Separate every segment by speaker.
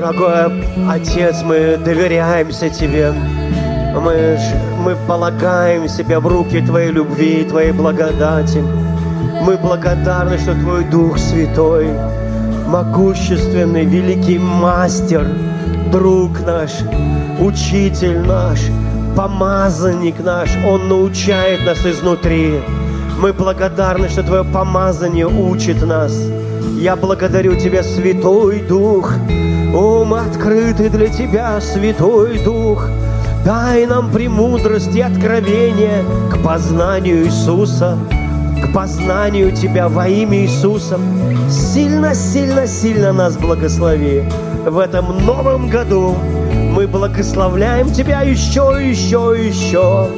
Speaker 1: Дорогой Отец, мы доверяемся Тебе. Мы, мы полагаем себя в руки Твоей любви, Твоей благодати. Мы благодарны, что Твой Дух Святой, могущественный, великий мастер, друг наш, учитель наш, помазанник наш, Он научает нас изнутри. Мы благодарны, что Твое помазание учит нас. Я благодарю Тебя, Святой Дух. О, мы открыты для Тебя, Святой Дух. Дай нам премудрость и откровение к познанию Иисуса, к познанию Тебя во имя Иисуса. Сильно, сильно, сильно нас благослови в этом новом году. Мы благословляем Тебя еще, еще, еще.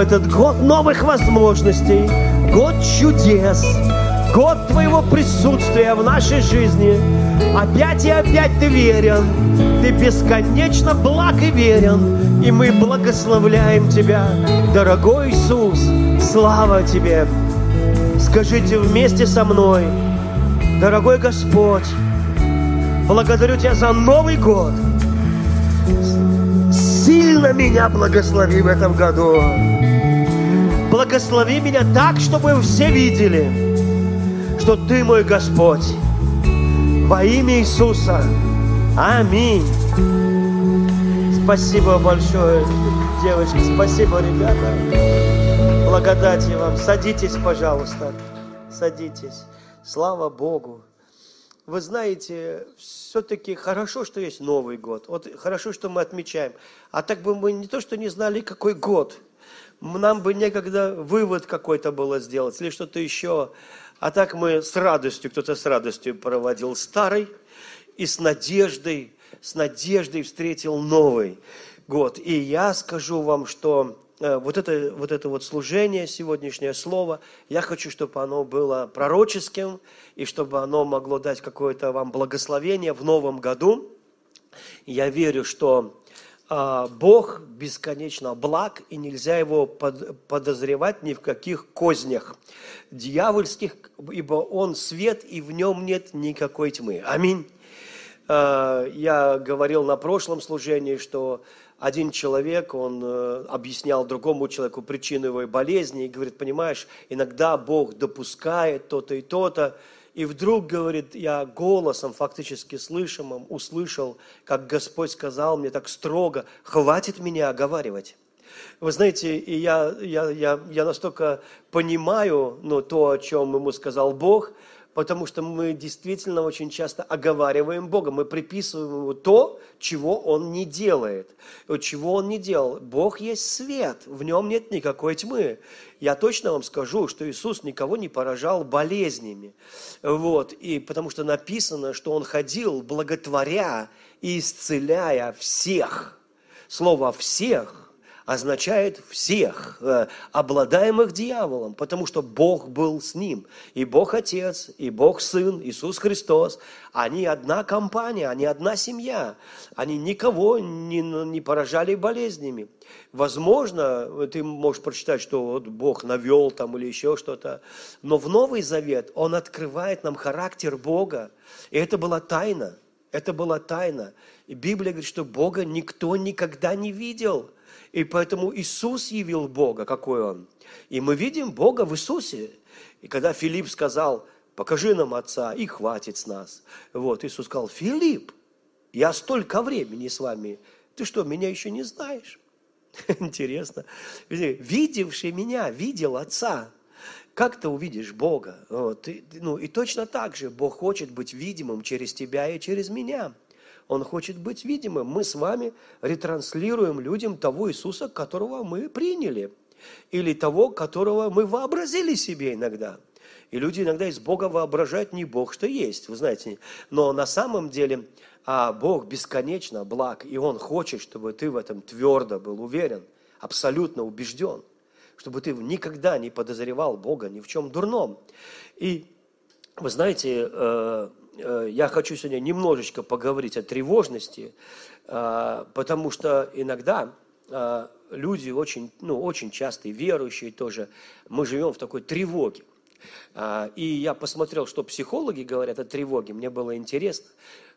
Speaker 1: Этот год новых возможностей, год чудес, год Твоего присутствия в нашей жизни. Опять и опять Ты верен, Ты бесконечно благ и верен, и мы благословляем Тебя, дорогой Иисус. Слава Тебе! Скажите вместе со мной, дорогой Господь, благодарю Тебя за Новый год. Сильно меня благослови в этом году. Благослови меня так, чтобы все видели, что Ты мой Господь. Во имя Иисуса. Аминь. Спасибо большое, девочки. Спасибо, ребята. Благодати вам. Садитесь, пожалуйста. Садитесь. Слава Богу. Вы знаете, все-таки хорошо, что есть Новый год. Вот хорошо, что мы отмечаем. А так бы мы не то, что не знали, какой год. Нам бы некогда вывод какой-то было сделать или что-то еще. А так мы с радостью, кто-то с радостью проводил старый и с надеждой, с надеждой встретил новый год. И я скажу вам, что э, вот это, вот это вот служение, сегодняшнее слово, я хочу, чтобы оно было пророческим, и чтобы оно могло дать какое-то вам благословение в новом году. Я верю, что Бог бесконечно благ, и нельзя его подозревать ни в каких кознях дьявольских, ибо Он свет, и в нем нет никакой тьмы. Аминь. А, я говорил на прошлом служении, что один человек, он э, объяснял другому человеку причину его болезни и говорит, понимаешь, иногда Бог допускает то-то и то-то, и вдруг, говорит, я голосом фактически слышимым услышал, как Господь сказал мне так строго, хватит меня оговаривать. Вы знаете, и я, я, я, я настолько понимаю ну, то, о чем ему сказал Бог – потому что мы действительно очень часто оговариваем Бога, мы приписываем Ему то, чего Он не делает, чего Он не делал. Бог есть свет, в Нем нет никакой тьмы. Я точно вам скажу, что Иисус никого не поражал болезнями, вот, и потому что написано, что Он ходил благотворя и исцеляя всех. Слово «всех» означает всех, э, обладаемых дьяволом, потому что Бог был с ним. И Бог Отец, и Бог Сын, Иисус Христос, они одна компания, они одна семья. Они никого не, не поражали болезнями. Возможно, ты можешь прочитать, что вот Бог навел там или еще что-то, но в Новый Завет Он открывает нам характер Бога. И это была тайна. Это была тайна. И Библия говорит, что Бога никто никогда не видел. И поэтому Иисус явил Бога, какой Он. И мы видим Бога в Иисусе. И когда Филипп сказал, покажи нам Отца, и хватит с нас. Вот, Иисус сказал, Филипп, я столько времени с вами, ты что, меня еще не знаешь? Интересно. Видевший меня, видел Отца. Как ты увидишь Бога? Вот. И, ну, и точно так же Бог хочет быть видимым через тебя и через меня. Он хочет быть видимым. Мы с вами ретранслируем людям того Иисуса, которого мы приняли. Или того, которого мы вообразили себе иногда. И люди иногда из Бога воображают не Бог, что есть, вы знаете. Но на самом деле а Бог бесконечно благ, и Он хочет, чтобы ты в этом твердо был уверен, абсолютно убежден, чтобы ты никогда не подозревал Бога ни в чем дурном. И вы знаете, э, я хочу сегодня немножечко поговорить о тревожности, э, потому что иногда э, люди очень, ну, очень часто, и верующие тоже, мы живем в такой тревоге. И я посмотрел, что психологи говорят о тревоге, мне было интересно.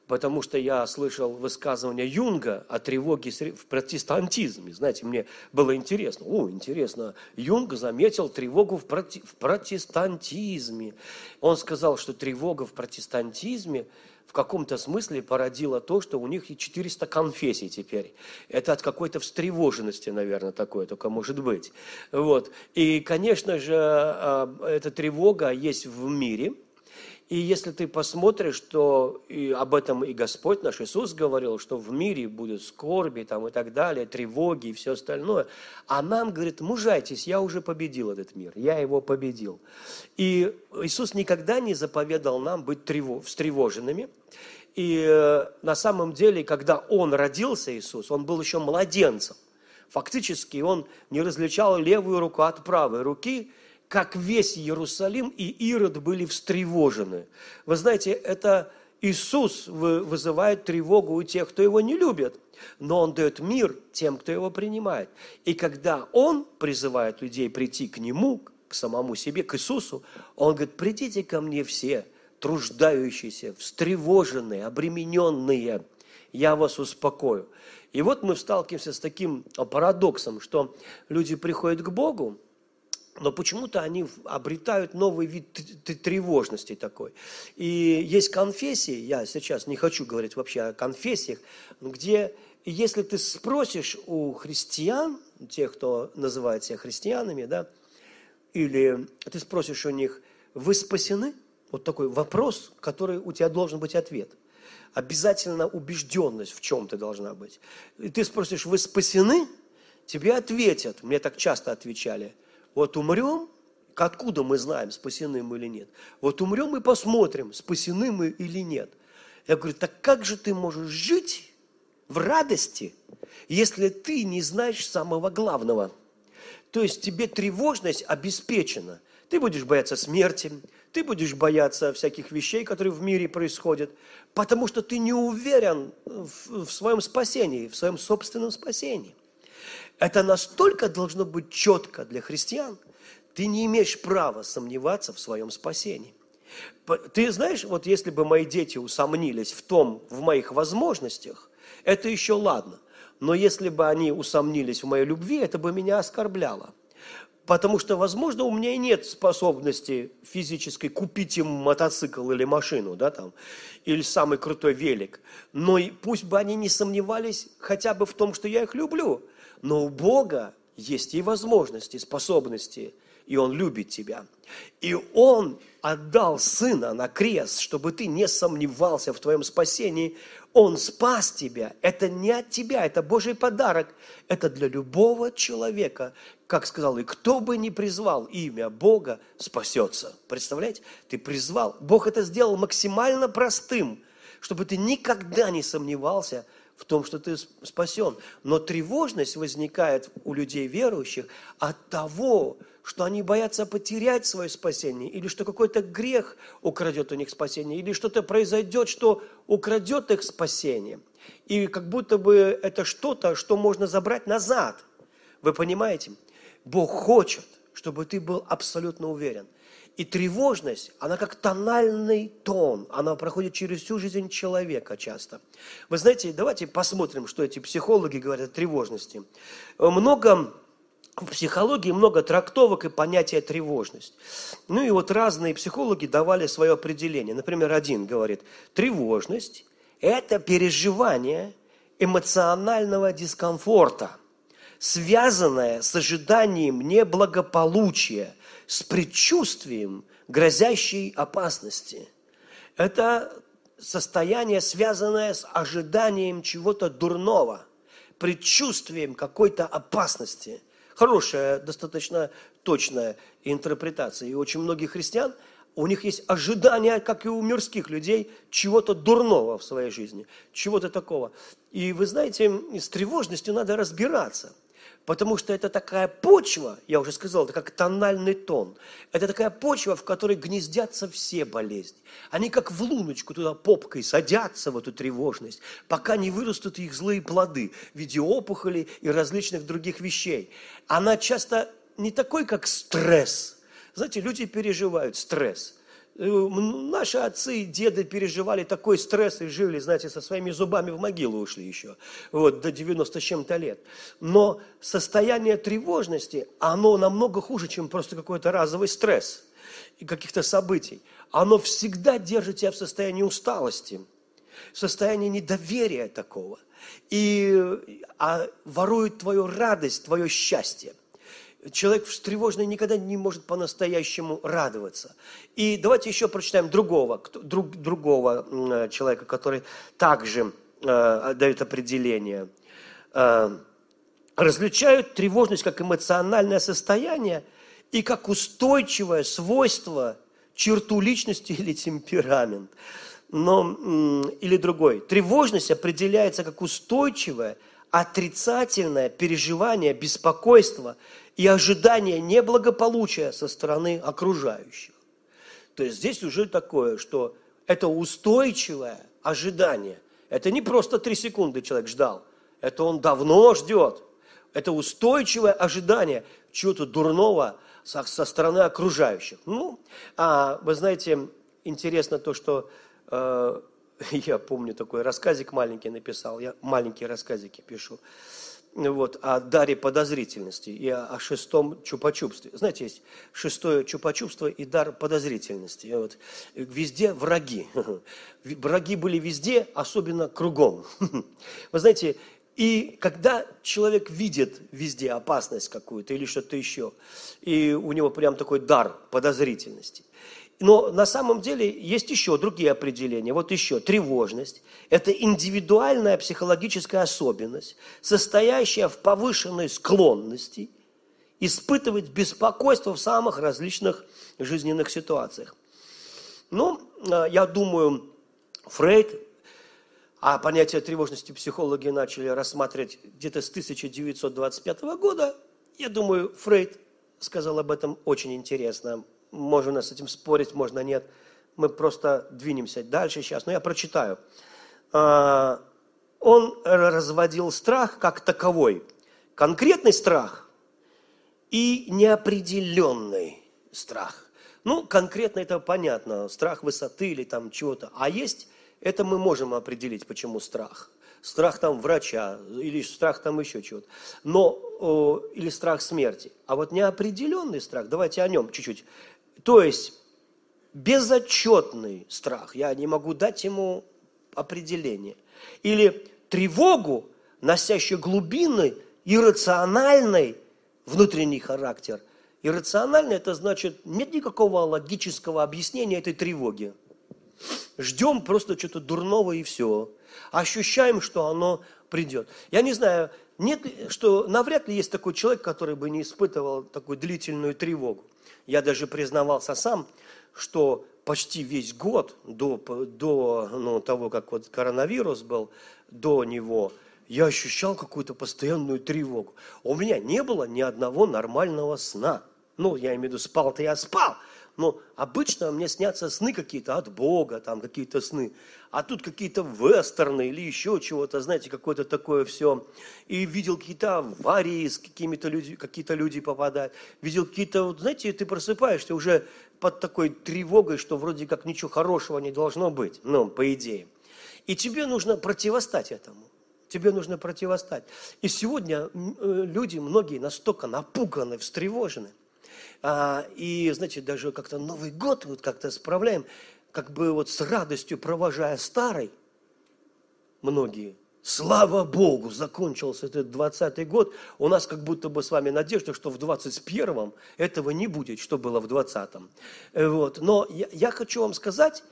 Speaker 1: Потому что я слышал высказывание Юнга о тревоге в протестантизме. Знаете, мне было интересно. О, интересно, Юнг заметил тревогу в, проти... в протестантизме. Он сказал, что тревога в протестантизме в каком-то смысле породила то, что у них и 400 конфессий теперь. Это от какой-то встревоженности, наверное, такое только может быть. Вот. И, конечно же, а, эта тревога есть в мире – и если ты посмотришь, что и об этом и Господь наш Иисус говорил, что в мире будут скорби там, и так далее, тревоги и все остальное, а нам говорит, мужайтесь, я уже победил этот мир, я его победил. И Иисус никогда не заповедал нам быть тревож, встревоженными. И э, на самом деле, когда Он родился, Иисус, Он был еще младенцем. Фактически Он не различал левую руку от правой руки – как весь Иерусалим и Ирод были встревожены. Вы знаете, это Иисус вызывает тревогу у тех, кто его не любит, но Он дает мир тем, кто его принимает. И когда Он призывает людей прийти к Нему, к самому себе, к Иисусу, Он говорит, придите ко мне все, труждающиеся, встревоженные, обремененные, я вас успокою. И вот мы сталкиваемся с таким парадоксом, что люди приходят к Богу, но почему-то они обретают новый вид тревожности такой. И есть конфессии, я сейчас не хочу говорить вообще о конфессиях, где если ты спросишь у христиан, тех, кто называет себя христианами, да, или ты спросишь у них, вы спасены? Вот такой вопрос, который у тебя должен быть ответ. Обязательно убежденность в чем-то должна быть. И ты спросишь, вы спасены? Тебе ответят, мне так часто отвечали – вот умрем, откуда мы знаем, спасены мы или нет? Вот умрем и посмотрим, спасены мы или нет. Я говорю, так как же ты можешь жить в радости, если ты не знаешь самого главного? То есть тебе тревожность обеспечена. Ты будешь бояться смерти, ты будешь бояться всяких вещей, которые в мире происходят, потому что ты не уверен в, в своем спасении, в своем собственном спасении. Это настолько должно быть четко для христиан. Ты не имеешь права сомневаться в своем спасении. Ты знаешь, вот если бы мои дети усомнились в том, в моих возможностях, это еще ладно. Но если бы они усомнились в моей любви, это бы меня оскорбляло. Потому что, возможно, у меня и нет способности физической купить им мотоцикл или машину, да, там, или самый крутой велик. Но пусть бы они не сомневались хотя бы в том, что я их люблю – но у Бога есть и возможности, способности, и Он любит тебя. И Он отдал Сына на крест, чтобы ты не сомневался в твоем спасении. Он спас тебя. Это не от тебя, это Божий подарок. Это для любого человека. Как сказал, и кто бы ни призвал имя Бога, спасется. Представляете? Ты призвал. Бог это сделал максимально простым, чтобы ты никогда не сомневался – в том, что ты спасен. Но тревожность возникает у людей верующих от того, что они боятся потерять свое спасение, или что какой-то грех украдет у них спасение, или что-то произойдет, что украдет их спасение. И как будто бы это что-то, что можно забрать назад. Вы понимаете? Бог хочет, чтобы ты был абсолютно уверен. И тревожность, она как тональный тон, она проходит через всю жизнь человека часто. Вы знаете, давайте посмотрим, что эти психологи говорят о тревожности. Много в психологии много трактовок и понятия тревожность. Ну и вот разные психологи давали свое определение. Например, один говорит, тревожность – это переживание эмоционального дискомфорта, связанное с ожиданием неблагополучия, с предчувствием грозящей опасности. Это состояние, связанное с ожиданием чего-то дурного, предчувствием какой-то опасности. Хорошая, достаточно точная интерпретация. И очень многих христиан, у них есть ожидание, как и у мирских людей, чего-то дурного в своей жизни, чего-то такого. И вы знаете, с тревожностью надо разбираться – Потому что это такая почва, я уже сказал, это как тональный тон. Это такая почва, в которой гнездятся все болезни. Они как в луночку туда попкой садятся в эту тревожность, пока не вырастут их злые плоды в виде опухолей и различных других вещей. Она часто не такой, как стресс. Знаете, люди переживают стресс. Э, наши отцы и деды переживали такой стресс и жили, знаете, со своими зубами в могилу ушли еще, вот, до 90 с чем-то лет. Но состояние тревожности, оно намного хуже, чем просто какой-то разовый стресс и каких-то событий. Оно всегда держит тебя в состоянии усталости, в состоянии недоверия такого. И а, ворует твою радость, твое счастье – человек встревоженный никогда не может по-настоящему радоваться. И давайте еще прочитаем другого, друг, другого э, человека, который также э, дает определение. Э, различают тревожность как эмоциональное состояние и как устойчивое свойство, черту личности или темперамент. Но, или другой. Тревожность определяется как устойчивое, отрицательное переживание, беспокойство и ожидание неблагополучия со стороны окружающих. То есть здесь уже такое, что это устойчивое ожидание. Это не просто три секунды человек ждал, это он давно ждет. Это устойчивое ожидание чего-то дурного со, со стороны окружающих. Ну, а вы знаете, интересно то, что э, я помню такой рассказик маленький написал, я маленькие рассказики пишу вот, о даре подозрительности и о, шестом чупа-чупстве. Знаете, есть шестое чупа-чупство и дар подозрительности. Вот, везде враги. Враги были везде, особенно кругом. Вы знаете, и когда человек видит везде опасность какую-то или что-то еще, и у него прям такой дар подозрительности, но на самом деле есть еще другие определения. Вот еще тревожность. Это индивидуальная психологическая особенность, состоящая в повышенной склонности испытывать беспокойство в самых различных жизненных ситуациях. Ну, э, я думаю, Фрейд, а понятие тревожности психологи начали рассматривать где-то с 1925 года. Я думаю, Фрейд сказал об этом очень интересно можно с этим спорить, можно нет. Мы просто двинемся дальше сейчас. Но я прочитаю. А, он разводил страх как таковой. Конкретный страх и неопределенный страх. Ну, конкретно это понятно, страх высоты или там чего-то. А есть, это мы можем определить, почему страх. Страх там врача или страх там еще чего-то. Но, или страх смерти. А вот неопределенный страх, давайте о нем чуть-чуть то есть безотчетный страх, я не могу дать ему определение. Или тревогу, носящую глубинный, иррациональный внутренний характер. Иррациональный – это значит, нет никакого логического объяснения этой тревоги. Ждем просто что-то дурного и все. Ощущаем, что оно придет. Я не знаю, нет, что навряд ли есть такой человек, который бы не испытывал такую длительную тревогу. Я даже признавался сам, что почти весь год до, до ну, того, как вот коронавирус был, до него, я ощущал какую-то постоянную тревогу. У меня не было ни одного нормального сна. Ну, я имею в виду, спал-то я спал, но обычно мне снятся сны какие-то от Бога, там какие-то сны. А тут какие-то вестерны или еще чего-то, знаете, какое-то такое все. И видел какие-то аварии, с какими-то люди, какие-то люди попадают. Видел какие-то, вот, знаете, ты просыпаешься уже под такой тревогой, что вроде как ничего хорошего не должно быть, ну, по идее. И тебе нужно противостать этому. Тебе нужно противостать. И сегодня э, люди, многие настолько напуганы, встревожены – а, и, знаете, даже как-то Новый год вот как-то справляем, как бы вот с радостью провожая старый, многие. Слава Богу, закончился этот 20 год. У нас как будто бы с вами надежда, что в 21-м этого не будет, что было в 20-м. Э, вот. Но я, я хочу вам сказать,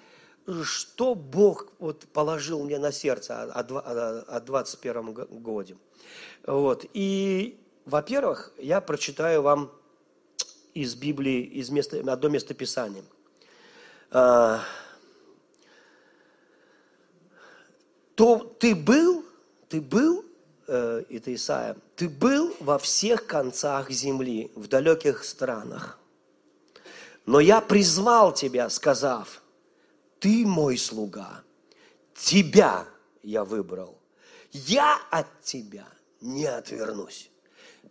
Speaker 1: что Бог вот положил мне на сердце о, о, о 21 годе. Вот. И, во-первых, я прочитаю вам из Библии, из места, одно место Писания. А, то ты был, ты был, э, это Исаия, ты был во всех концах земли, в далеких странах. Но я призвал тебя, сказав, ты мой слуга, тебя я выбрал, я от тебя не отвернусь.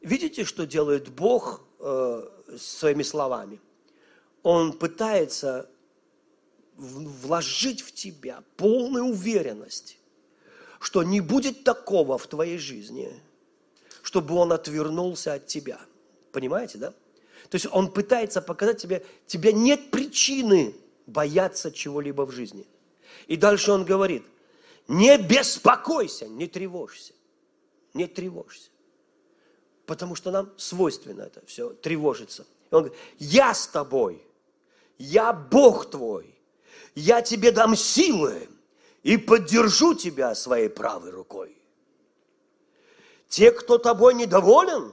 Speaker 1: Видите, что делает Бог э, своими словами. Он пытается вложить в тебя полную уверенность, что не будет такого в твоей жизни, чтобы он отвернулся от тебя. Понимаете, да? То есть он пытается показать тебе, тебя нет причины бояться чего-либо в жизни. И дальше он говорит, не беспокойся, не тревожься, не тревожься. Потому что нам свойственно это все, тревожиться. И он говорит, я с тобой, я Бог твой, я тебе дам силы и поддержу тебя своей правой рукой. Те, кто тобой недоволен,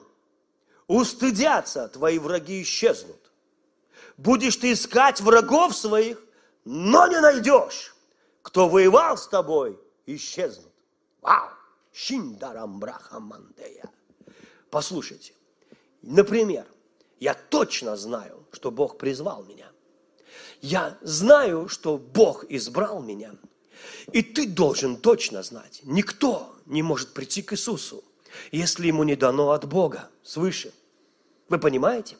Speaker 1: устыдятся, твои враги исчезнут. Будешь ты искать врагов своих, но не найдешь. Кто воевал с тобой, исчезнут. Вау! Шиндарам брахамандея. Послушайте, например, я точно знаю, что Бог призвал меня. Я знаю, что Бог избрал меня. И ты должен точно знать, никто не может прийти к Иисусу, если ему не дано от Бога свыше. Вы понимаете?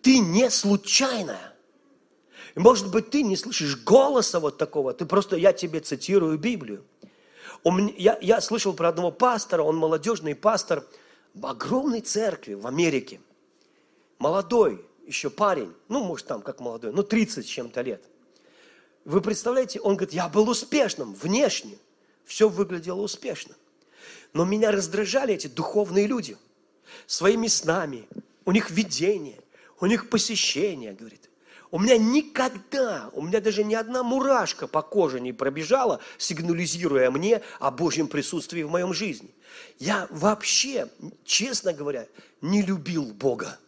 Speaker 1: Ты не случайная. Может быть, ты не слышишь голоса вот такого, ты просто, я тебе цитирую Библию. Я, я слышал про одного пастора, он молодежный пастор в огромной церкви в Америке. Молодой еще парень, ну, может, там как молодой, ну, 30 с чем-то лет. Вы представляете, он говорит, я был успешным внешне, все выглядело успешно. Но меня раздражали эти духовные люди своими снами, у них видение, у них посещение, говорит. У меня никогда, у меня даже ни одна мурашка по коже не пробежала, сигнализируя мне о Божьем присутствии в моем жизни. Я вообще, честно говоря, не любил Бога.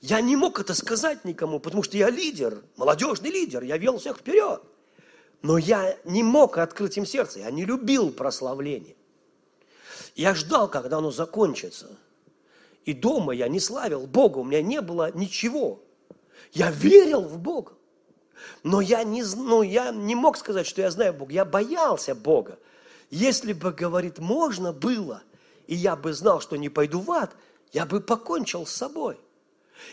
Speaker 1: Я не мог это сказать никому, потому что я лидер, молодежный лидер, я вел всех вперед. Но я не мог открыть им сердце, я не любил прославление. Я ждал, когда оно закончится – и дома я не славил Бога, у меня не было ничего. Я верил в Бога. Но я не, ну, я не мог сказать, что я знаю Бога. Я боялся Бога. Если бы, говорит, можно было, и я бы знал, что не пойду в ад, я бы покончил с собой.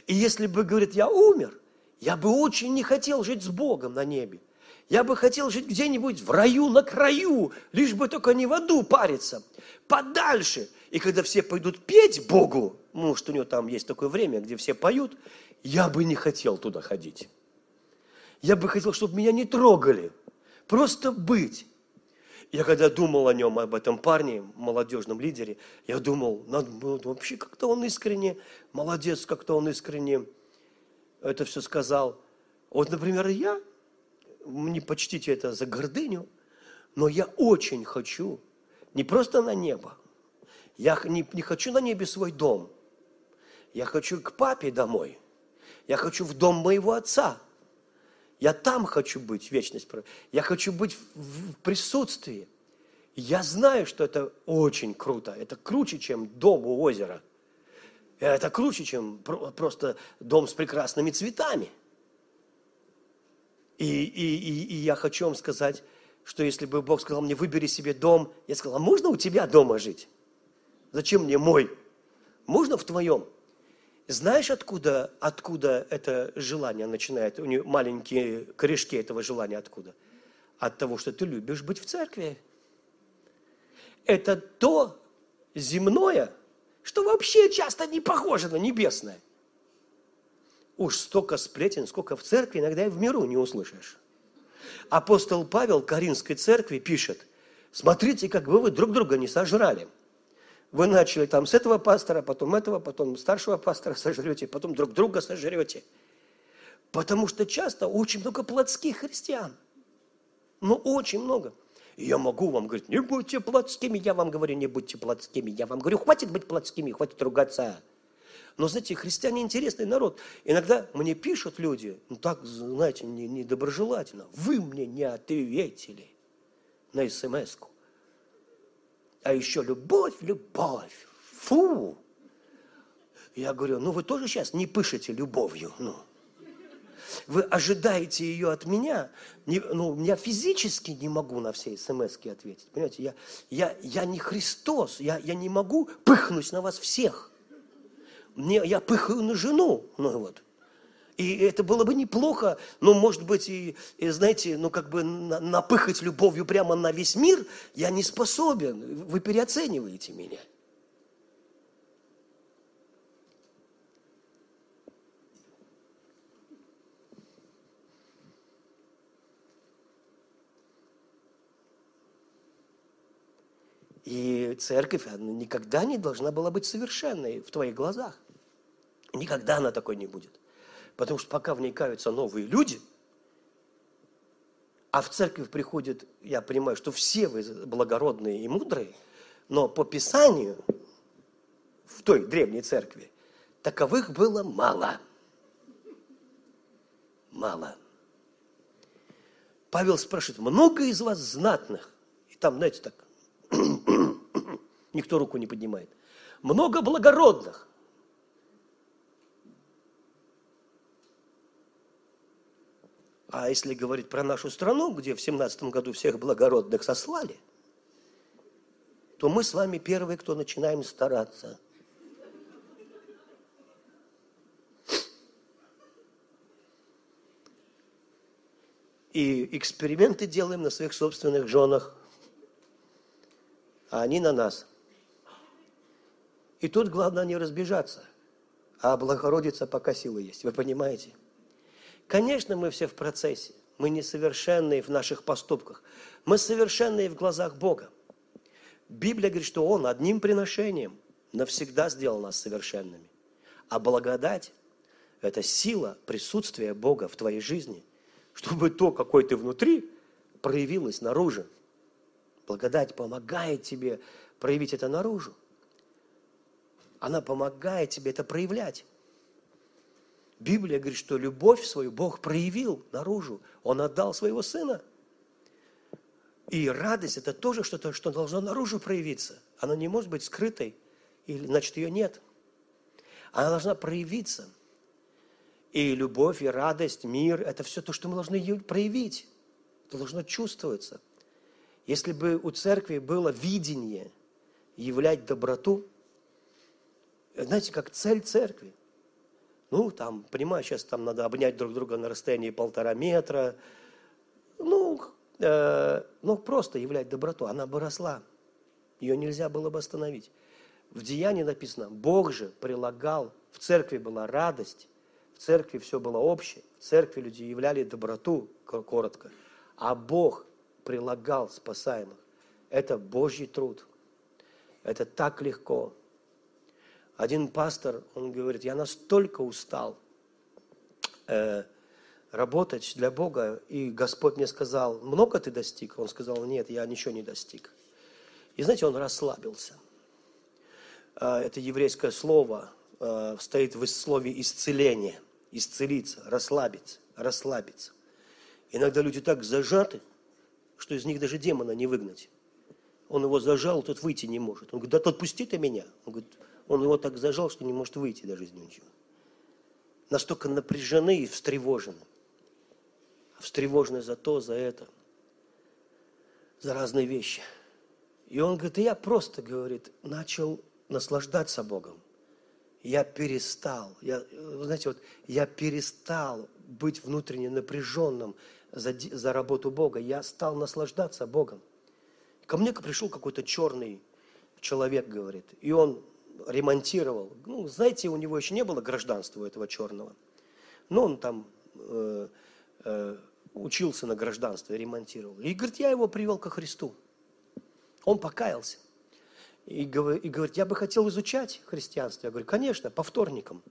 Speaker 1: И если бы, говорит, я умер, я бы очень не хотел жить с Богом на небе. Я бы хотел жить где-нибудь в раю, на краю, лишь бы только не в аду париться, подальше. И когда все пойдут петь Богу, что у него там есть такое время, где все поют, я бы не хотел туда ходить. Я бы хотел, чтобы меня не трогали. Просто быть. Я когда думал о нем, об этом парне, молодежном лидере, я думал, надо, вообще как-то он искренне, молодец, как-то он искренне это все сказал. Вот, например, я, не почтите это за гордыню, но я очень хочу не просто на небо, я не, не хочу на небе свой дом – я хочу к папе домой. Я хочу в дом моего отца. Я там хочу быть, вечность. Я хочу быть в присутствии. Я знаю, что это очень круто. Это круче, чем дом у озера. Это круче, чем просто дом с прекрасными цветами. И, и, и, и я хочу вам сказать, что если бы Бог сказал мне, выбери себе дом, я сказал, а можно у тебя дома жить? Зачем мне мой? Можно в твоем? Знаешь, откуда, откуда это желание начинает? У нее маленькие корешки этого желания откуда? От того, что ты любишь быть в церкви. Это то земное, что вообще часто не похоже на небесное. Уж столько сплетен, сколько в церкви, иногда и в миру не услышишь. Апостол Павел Каринской церкви пишет, смотрите, как бы вы друг друга не сожрали – вы начали там с этого пастора, потом этого, потом старшего пастора сожрете, потом друг друга сожрете. Потому что часто очень много плотских христиан. Ну, очень много. Я могу вам говорить, не будьте плотскими, я вам говорю, не будьте плотскими. Я вам говорю, хватит быть плотскими, хватит ругаться. Но, знаете, христиане интересный народ. Иногда мне пишут люди, ну так, знаете, недоброжелательно. Вы мне не ответили на смс-ку. А еще любовь, любовь. Фу! Я говорю, ну вы тоже сейчас не пышете любовью. Ну. Вы ожидаете ее от меня. Не, ну, я физически не могу на все смс ответить. Понимаете, я, я, я не Христос. Я, я не могу пыхнуть на вас всех. Мне, я пыхаю на жену. Ну вот. И это было бы неплохо, ну, может быть, и, и знаете, ну, как бы напыхать любовью прямо на весь мир я не способен. Вы переоцениваете меня. И церковь она никогда не должна была быть совершенной в твоих глазах. Никогда она такой не будет. Потому что пока в ней каются новые люди, а в церковь приходит, я понимаю, что все вы благородные и мудрые, но по Писанию в той древней церкви таковых было мало. Мало. Павел спрашивает, много из вас знатных? И там, знаете, так, Никто руку не поднимает. Много благородных. А если говорить про нашу страну, где в семнадцатом году всех благородных сослали, то мы с вами первые, кто начинаем стараться. И эксперименты делаем на своих собственных женах а они на нас. И тут главное не разбежаться, а облагородиться, пока силы есть. Вы понимаете? Конечно, мы все в процессе. Мы несовершенные в наших поступках. Мы совершенные в глазах Бога. Библия говорит, что Он одним приношением навсегда сделал нас совершенными. А благодать – это сила присутствия Бога в твоей жизни, чтобы то, какой ты внутри, проявилось наружу. Благодать помогает тебе проявить это наружу. Она помогает тебе это проявлять. Библия говорит, что любовь свою Бог проявил наружу. Он отдал своего Сына. И радость – это тоже что-то, что должно наружу проявиться. Она не может быть скрытой, или, значит, ее нет. Она должна проявиться. И любовь, и радость, мир – это все то, что мы должны проявить. Это должно чувствоваться – если бы у церкви было видение являть доброту, знаете, как цель церкви. Ну, там, понимаю, сейчас там надо обнять друг друга на расстоянии полтора метра. Ну, э, ну, просто являть доброту. Она бы росла. Ее нельзя было бы остановить. В Деянии написано, Бог же прилагал, в церкви была радость, в церкви все было общее, в церкви люди являли доброту, коротко, а Бог прилагал спасаемых. Это Божий труд. Это так легко. Один пастор, он говорит, я настолько устал э, работать для Бога, и Господь мне сказал, много ты достиг? Он сказал, нет, я ничего не достиг. И знаете, он расслабился. Э, это еврейское слово э, стоит в слове исцеление, исцелиться, расслабиться, расслабиться. Иногда люди так зажаты, что из них даже демона не выгнать. Он его зажал, тот выйти не может. Он говорит, да отпусти ты меня. Он говорит, он его так зажал, что не может выйти даже из него ничего. Настолько напряжены и встревожены. Встревожены за то, за это, за разные вещи. И он говорит, и я просто, говорит, начал наслаждаться Богом. Я перестал, я, знаете, вот я перестал быть внутренне напряженным, за, за работу Бога, я стал наслаждаться Богом. Ко мне пришел какой-то черный человек, говорит, и он ремонтировал. Ну, знаете, у него еще не было гражданства у этого черного. Но он там э, э, учился на гражданстве, ремонтировал. И говорит, я его привел ко Христу. Он покаялся. И, и говорит, я бы хотел изучать христианство. Я говорю, конечно, по вторникам.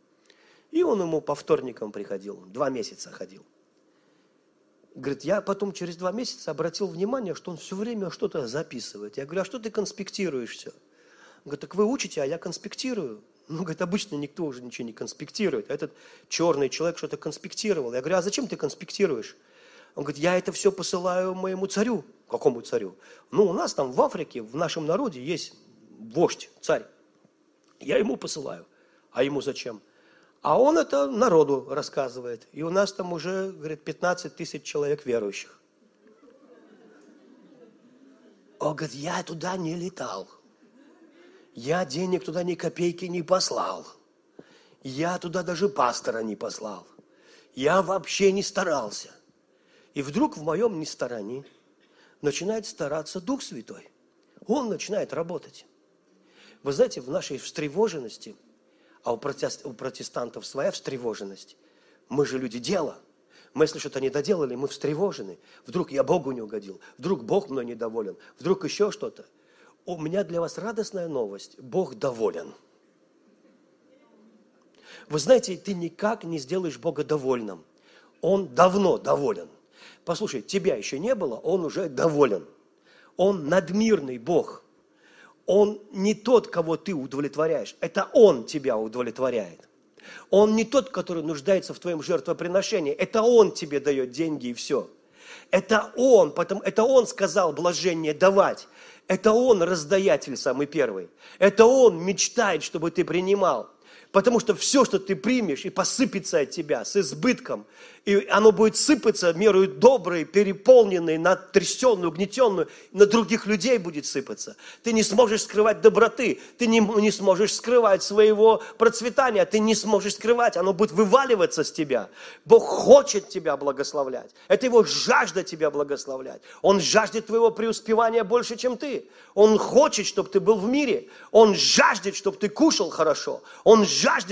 Speaker 1: И он ему по вторникам приходил, два месяца ходил. Говорит, я потом через два месяца обратил внимание, что он все время что-то записывает. Я говорю, а что ты конспектируешь все? Говорит, так вы учите, а я конспектирую. Ну, говорит, обычно никто уже ничего не конспектирует. А этот черный человек что-то конспектировал. Я говорю, а зачем ты конспектируешь? Он говорит, я это все посылаю моему царю. Какому царю? Ну, у нас там в Африке, в нашем народе есть вождь, царь. Я ему посылаю. А ему зачем? А он это народу рассказывает. И у нас там уже, говорит, 15 тысяч человек верующих. Он говорит, я туда не летал. Я денег туда ни копейки не послал. Я туда даже пастора не послал. Я вообще не старался. И вдруг в моем нестарании начинает стараться Дух Святой. Он начинает работать. Вы знаете, в нашей встревоженности, а у протестантов своя встревоженность, мы же люди дела. Мы, если что-то не доделали, мы встревожены. Вдруг я Богу не угодил, вдруг Бог мной недоволен, вдруг еще что-то. У меня для вас радостная новость. Бог доволен. Вы знаете, ты никак не сделаешь Бога довольным. Он давно доволен. Послушай, тебя еще не было, он уже доволен. Он надмирный Бог. Он не тот, кого ты удовлетворяешь. Это Он тебя удовлетворяет. Он не тот, который нуждается в твоем жертвоприношении. Это Он тебе дает деньги и все. Это Он, потому, это Он сказал блажение давать. Это Он раздаятель самый первый. Это Он мечтает, чтобы ты принимал. Потому что все, что ты примешь, и посыпется от тебя с избытком, и оно будет сыпаться мерою доброй, переполненной, натрясенной, угнетенную, на других людей будет сыпаться. Ты не сможешь скрывать доброты, ты не, не сможешь скрывать своего процветания, ты не сможешь скрывать, оно будет вываливаться с тебя. Бог хочет тебя благословлять. Это его жажда тебя благословлять. Он жаждет твоего преуспевания больше, чем ты. Он хочет, чтобы ты был в мире. Он жаждет, чтобы ты кушал хорошо. Он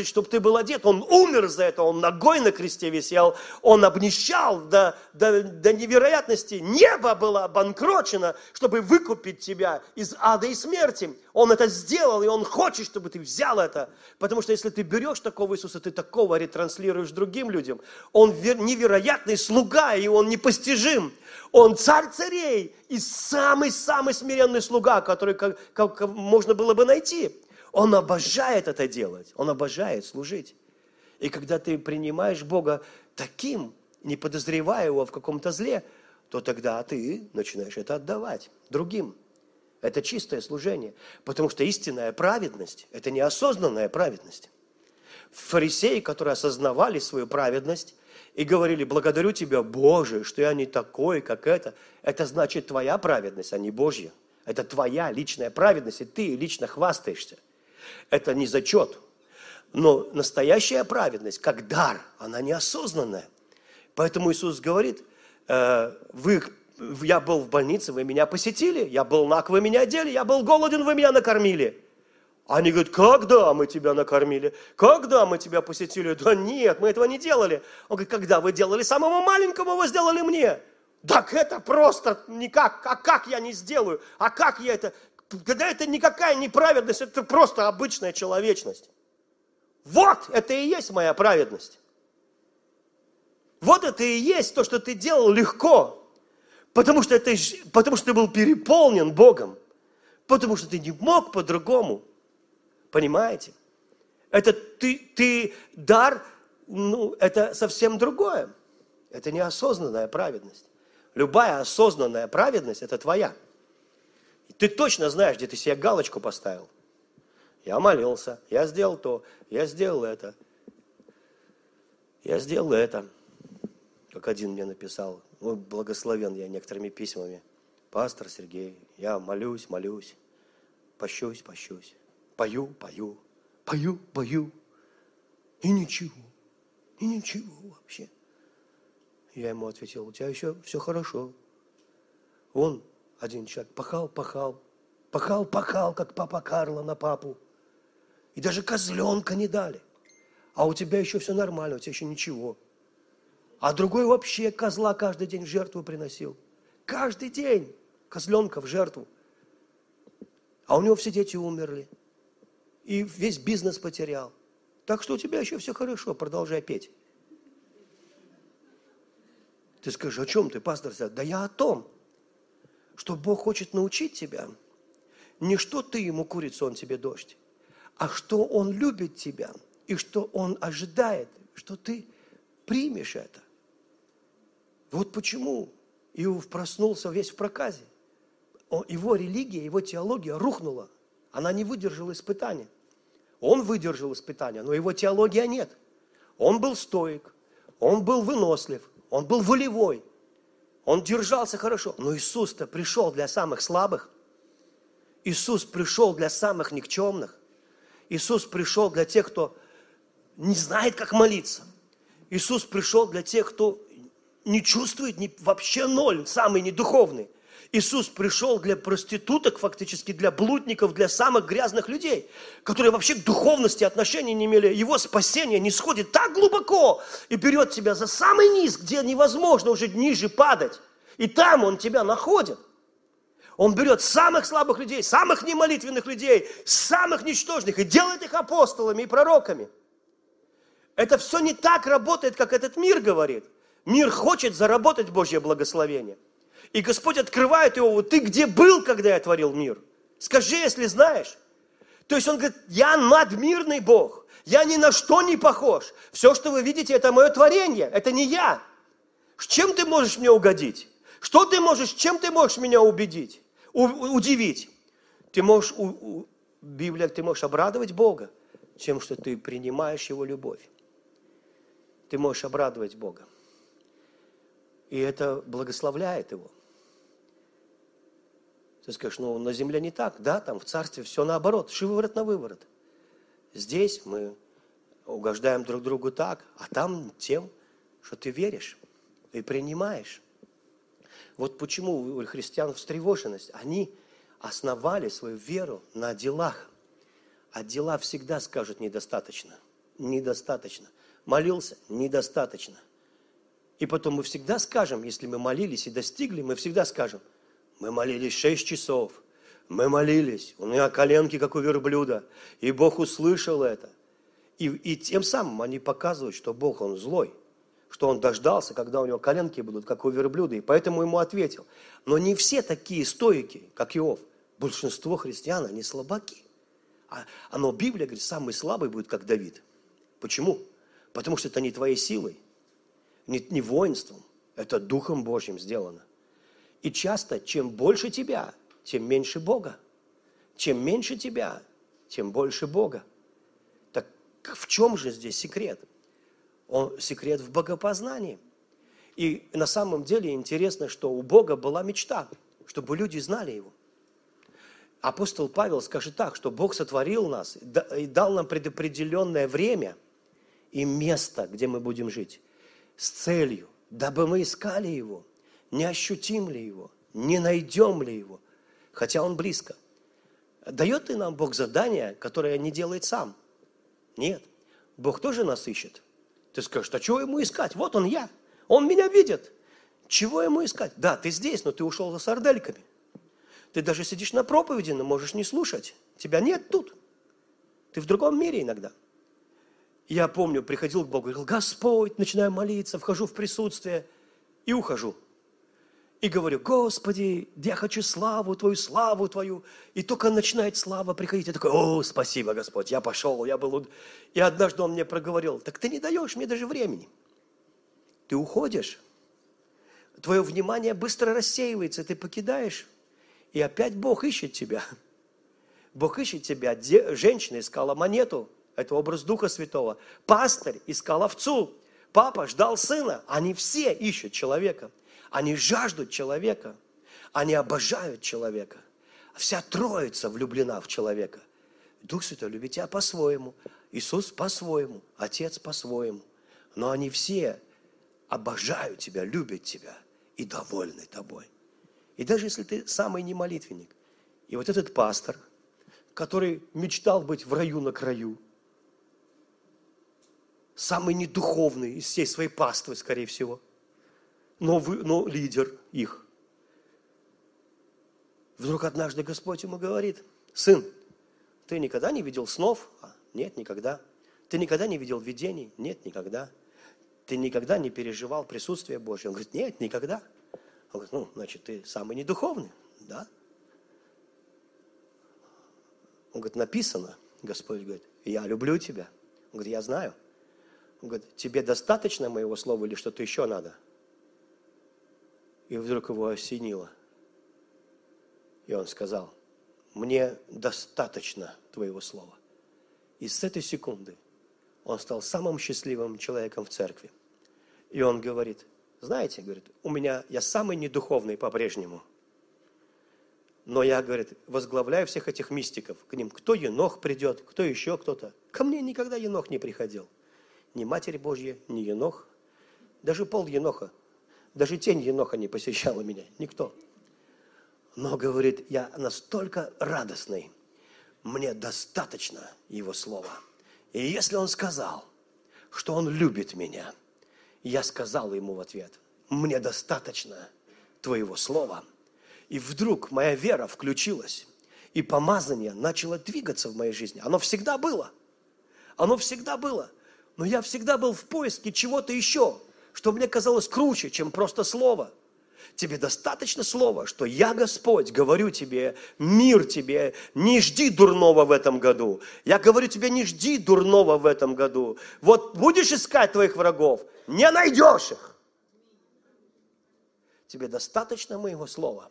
Speaker 1: чтобы ты был одет. Он умер за это, он ногой на кресте висел он обнищал до, до, до невероятности. Небо было обанкрочено, чтобы выкупить тебя из ада и смерти. Он это сделал, и Он хочет, чтобы ты взял это. Потому что если ты берешь такого Иисуса, ты такого ретранслируешь другим людям. Он невероятный слуга, и Он непостижим. Он царь царей и самый-самый смиренный слуга, который как, как можно было бы найти. Он обожает это делать, он обожает служить. И когда ты принимаешь Бога таким, не подозревая его в каком-то зле, то тогда ты начинаешь это отдавать другим. Это чистое служение. Потому что истинная праведность – это неосознанная праведность. Фарисеи, которые осознавали свою праведность и говорили, благодарю Тебя, Боже, что я не такой, как это, это значит твоя праведность, а не Божья. Это твоя личная праведность, и ты лично хвастаешься. Это не зачет, но настоящая праведность, как дар, она неосознанная. Поэтому Иисус говорит, э, вы, я был в больнице, вы меня посетили, я был наг, вы меня одели, я был голоден, вы меня накормили. Они говорят, когда мы тебя накормили? Когда мы тебя посетили? Да нет, мы этого не делали. Он говорит, когда вы делали самому маленькому, вы сделали мне. Так это просто никак, а как я не сделаю? А как я это? Когда это никакая неправедность, это просто обычная человечность. Вот это и есть моя праведность. Вот это и есть то, что ты делал легко. Потому что, это, потому что ты был переполнен Богом. Потому что ты не мог по-другому. Понимаете? Это ты, ты дар, ну, это совсем другое. Это неосознанная праведность. Любая осознанная праведность – это твоя. Ты точно знаешь, где ты себе галочку поставил я молился, я сделал то, я сделал это, я сделал это. Как один мне написал, ну, благословен я некоторыми письмами. Пастор Сергей, я молюсь, молюсь, пощусь, пощусь, пою, пою, пою, пою, и ничего, и ничего вообще. Я ему ответил, у тебя еще все хорошо. Он, один человек, пахал, пахал, пахал, пахал, как папа Карло на папу. И даже козленка не дали. А у тебя еще все нормально, у тебя еще ничего. А другой вообще козла каждый день в жертву приносил. Каждый день козленка в жертву. А у него все дети умерли. И весь бизнес потерял. Так что у тебя еще все хорошо, продолжай петь. Ты скажешь, о чем ты, пастор? Да я о том, что Бог хочет научить тебя. Не что ты ему курица, он тебе дождь а что Он любит тебя и что Он ожидает, что ты примешь это. Вот почему Иов проснулся весь в проказе. Его религия, его теология рухнула. Она не выдержала испытания. Он выдержал испытания, но его теология нет. Он был стоик, он был вынослив, он был волевой, он держался хорошо. Но Иисус-то пришел для самых слабых. Иисус пришел для самых никчемных. Иисус пришел для тех, кто не знает, как молиться. Иисус пришел для тех, кто не чувствует ни, вообще ноль, самый недуховный. Иисус пришел для проституток, фактически для блудников, для самых грязных людей, которые вообще к духовности отношения не имели. Его спасение не сходит так глубоко и берет тебя за самый низ, где невозможно уже ниже падать. И там он тебя находит. Он берет самых слабых людей, самых немолитвенных людей, самых ничтожных и делает их апостолами и пророками. Это все не так работает, как этот мир говорит. Мир хочет заработать Божье благословение – и Господь открывает его, вот ты где был, когда я творил мир? Скажи, если знаешь. То есть он говорит, я надмирный Бог, я ни на что не похож. Все, что вы видите, это мое творение, это не я. Чем ты можешь мне угодить? Что ты можешь, чем ты можешь меня убедить, у, удивить? Ты можешь, у, у, Библия, ты можешь обрадовать Бога тем, что ты принимаешь Его любовь. Ты можешь обрадовать Бога. И это благословляет Его. Ты скажешь, ну на земле не так, да, там в царстве все наоборот, шиворот на выворот. Здесь мы угождаем друг другу так, а там тем, что ты веришь и принимаешь. Вот почему у христиан встревоженность. Они основали свою веру на делах. А дела всегда скажут недостаточно. Недостаточно. Молился? Недостаточно. И потом мы всегда скажем, если мы молились и достигли, мы всегда скажем – мы молились шесть часов. Мы молились. У меня коленки, как у верблюда. И Бог услышал это. И, и тем самым они показывают, что Бог, Он злой. Что Он дождался, когда у него коленки будут, как у верблюда. И поэтому ему ответил. Но не все такие стойки, как Иов. Большинство христиан, они слабаки. А, оно, Библия говорит, самый слабый будет, как Давид. Почему? Потому что это не твоей силой, не, не воинством, это Духом Божьим сделано. И часто, чем больше тебя, тем меньше Бога. Чем меньше тебя, тем больше Бога. Так в чем же здесь секрет? Он, секрет в богопознании. И на самом деле интересно, что у Бога была мечта, чтобы люди знали Его. Апостол Павел скажет так, что Бог сотворил нас и дал нам предопределенное время и место, где мы будем жить, с целью, дабы мы искали Его – не ощутим ли его, не найдем ли его, хотя он близко. Дает ли нам Бог задание, которое не делает сам? Нет. Бог тоже нас ищет. Ты скажешь, а чего ему искать? Вот он я. Он меня видит. Чего ему искать? Да, ты здесь, но ты ушел за сардельками. Ты даже сидишь на проповеди, но можешь не слушать. Тебя нет тут. Ты в другом мире иногда. Я помню, приходил к Богу, говорил, Господь, начинаю молиться, вхожу в присутствие и ухожу и говорю, Господи, я хочу славу Твою, славу Твою. И только начинает слава приходить, я такой, о, спасибо, Господь, я пошел, я был... И однажды он мне проговорил, так ты не даешь мне даже времени. Ты уходишь, твое внимание быстро рассеивается, ты покидаешь, и опять Бог ищет тебя. Бог ищет тебя. Женщина искала монету, это образ Духа Святого. Пастырь искал овцу. Папа ждал сына. Они все ищут человека. Они жаждут человека, они обожают человека. Вся троица влюблена в человека. Дух Святой любит тебя по-своему, Иисус по-своему, Отец по-своему. Но они все обожают тебя, любят тебя и довольны тобой. И даже если ты самый немолитвенник, и вот этот пастор, который мечтал быть в раю на краю, самый недуховный из всей своей паствы, скорее всего – но, вы, но лидер их. Вдруг однажды Господь ему говорит, сын, ты никогда не видел снов? А, нет, никогда. Ты никогда не видел видений? Нет, никогда. Ты никогда не переживал присутствие Божье? Он говорит, нет, никогда. Он говорит, ну, значит, ты самый недуховный, да? Он говорит, написано, Господь говорит, я люблю тебя. Он говорит, я знаю. Он говорит, тебе достаточно моего слова или что-то еще надо? И вдруг его осенило. И он сказал, мне достаточно твоего слова. И с этой секунды он стал самым счастливым человеком в церкви. И он говорит, знаете, говорит, у меня, я самый недуховный по-прежнему. Но я, говорит, возглавляю всех этих мистиков. К ним кто енох придет, кто еще кто-то. Ко мне никогда енох не приходил. ни Матерь Божья, ни Енох, даже пол Еноха, даже тень Еноха не посещала меня, никто. Но, говорит, я настолько радостный, мне достаточно Его Слова. И если Он сказал, что Он любит меня, я сказал Ему в ответ, мне достаточно Твоего Слова. И вдруг моя вера включилась, и помазание начало двигаться в моей жизни. Оно всегда было. Оно всегда было. Но я всегда был в поиске чего-то еще, что мне казалось круче, чем просто слово – Тебе достаточно слова, что я Господь, говорю тебе, мир тебе, не жди дурного в этом году. Я говорю тебе, не жди дурного в этом году. Вот будешь искать твоих врагов, не найдешь их. Тебе достаточно моего слова.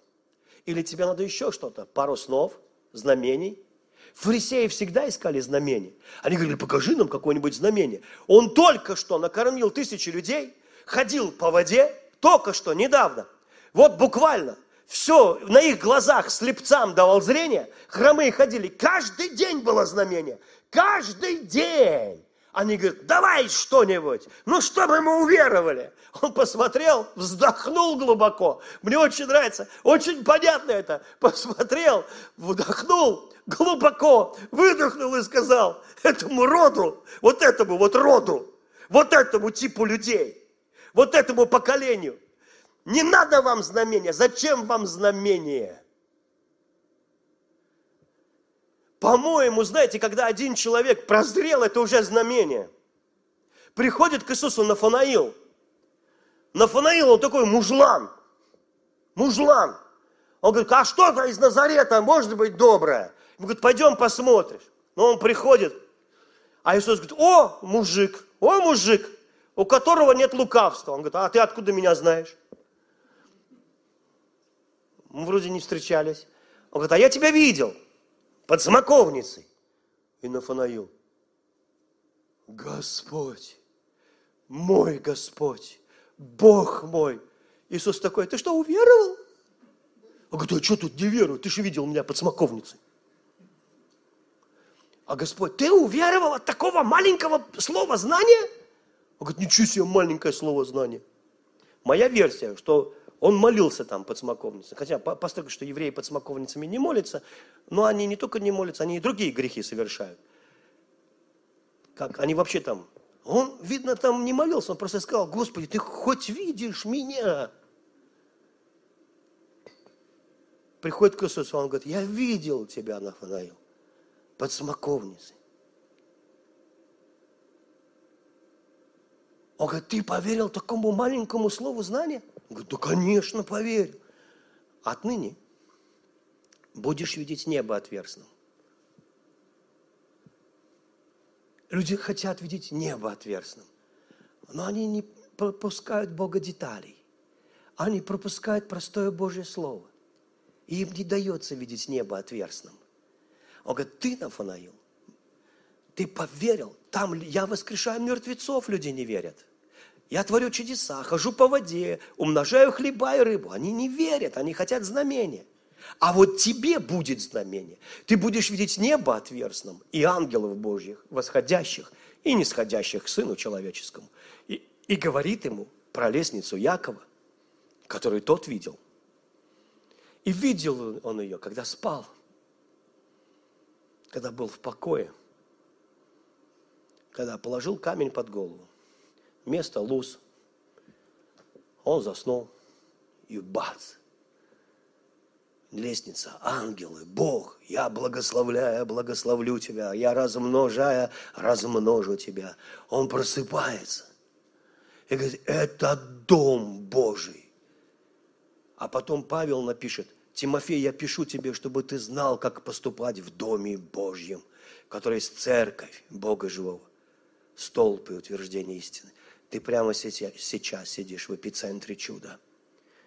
Speaker 1: Или тебе надо еще что-то, пару снов, знамений. Фарисеи всегда искали знамения. Они говорили, покажи нам какое-нибудь знамение. Он только что накормил тысячи людей, ходил по воде, только что, недавно – вот буквально все на их глазах слепцам давал зрение, хромые ходили. Каждый день было знамение. Каждый день. Они говорят, давай что-нибудь, ну, чтобы мы уверовали. Он посмотрел, вздохнул глубоко. Мне очень нравится, очень понятно это. Посмотрел, вдохнул глубоко, выдохнул и сказал, этому роду, вот этому вот роду, вот этому типу людей, вот этому поколению – не надо вам знамения. Зачем вам знамение? По-моему, знаете, когда один человек прозрел, это уже знамение. Приходит к Иисусу Нафанаил. Нафанаил, он такой мужлан. Мужлан. Он говорит, а что-то из Назарета может быть доброе? Он говорит, пойдем посмотришь. Но он приходит, а Иисус говорит, о, мужик, о, мужик, у которого нет лукавства. Он говорит, а ты откуда меня знаешь? мы вроде не встречались. Он говорит, а я тебя видел под смоковницей. И Нафанаил, Господь, мой Господь, Бог мой. Иисус такой, ты что, уверовал? Он говорит, а что тут не верую? Ты же видел меня под смоковницей. А Господь, ты уверовал от такого маленького слова знания? Он говорит, ничего себе маленькое слово знание. Моя версия, что он молился там под смоковницей. Хотя пастор что евреи под смоковницами не молятся, но они не только не молятся, они и другие грехи совершают. Как они вообще там? Он, видно, там не молился, он просто сказал, Господи, ты хоть видишь меня? Приходит к Иисусу, он говорит, я видел тебя, Нафанаил, под смоковницей. Он говорит, ты поверил такому маленькому слову знания? Он говорит, да, конечно, поверю. Отныне будешь видеть небо отверстным. Люди хотят видеть небо отверстным, но они не пропускают Бога деталей. Они пропускают простое Божье Слово. И им не дается видеть небо отверстным. Он говорит, ты, Нафанаил, ты поверил, там я воскрешаю мертвецов, люди не верят. Я творю чудеса, хожу по воде, умножаю хлеба и рыбу. Они не верят, они хотят знамения. А вот тебе будет знамение. Ты будешь видеть небо отверстным и ангелов Божьих, восходящих и нисходящих к Сыну Человеческому. И, и говорит ему про лестницу Якова, которую тот видел. И видел он ее, когда спал, когда был в покое, когда положил камень под голову место луз. Он заснул, и бац! Лестница, ангелы, Бог, я благословляю, благословлю тебя, я размножая, размножу тебя. Он просыпается и говорит, это дом Божий. А потом Павел напишет, Тимофей, я пишу тебе, чтобы ты знал, как поступать в доме Божьем, который есть церковь Бога живого, столб и утверждение истины. Ты прямо сейчас сидишь в эпицентре чуда.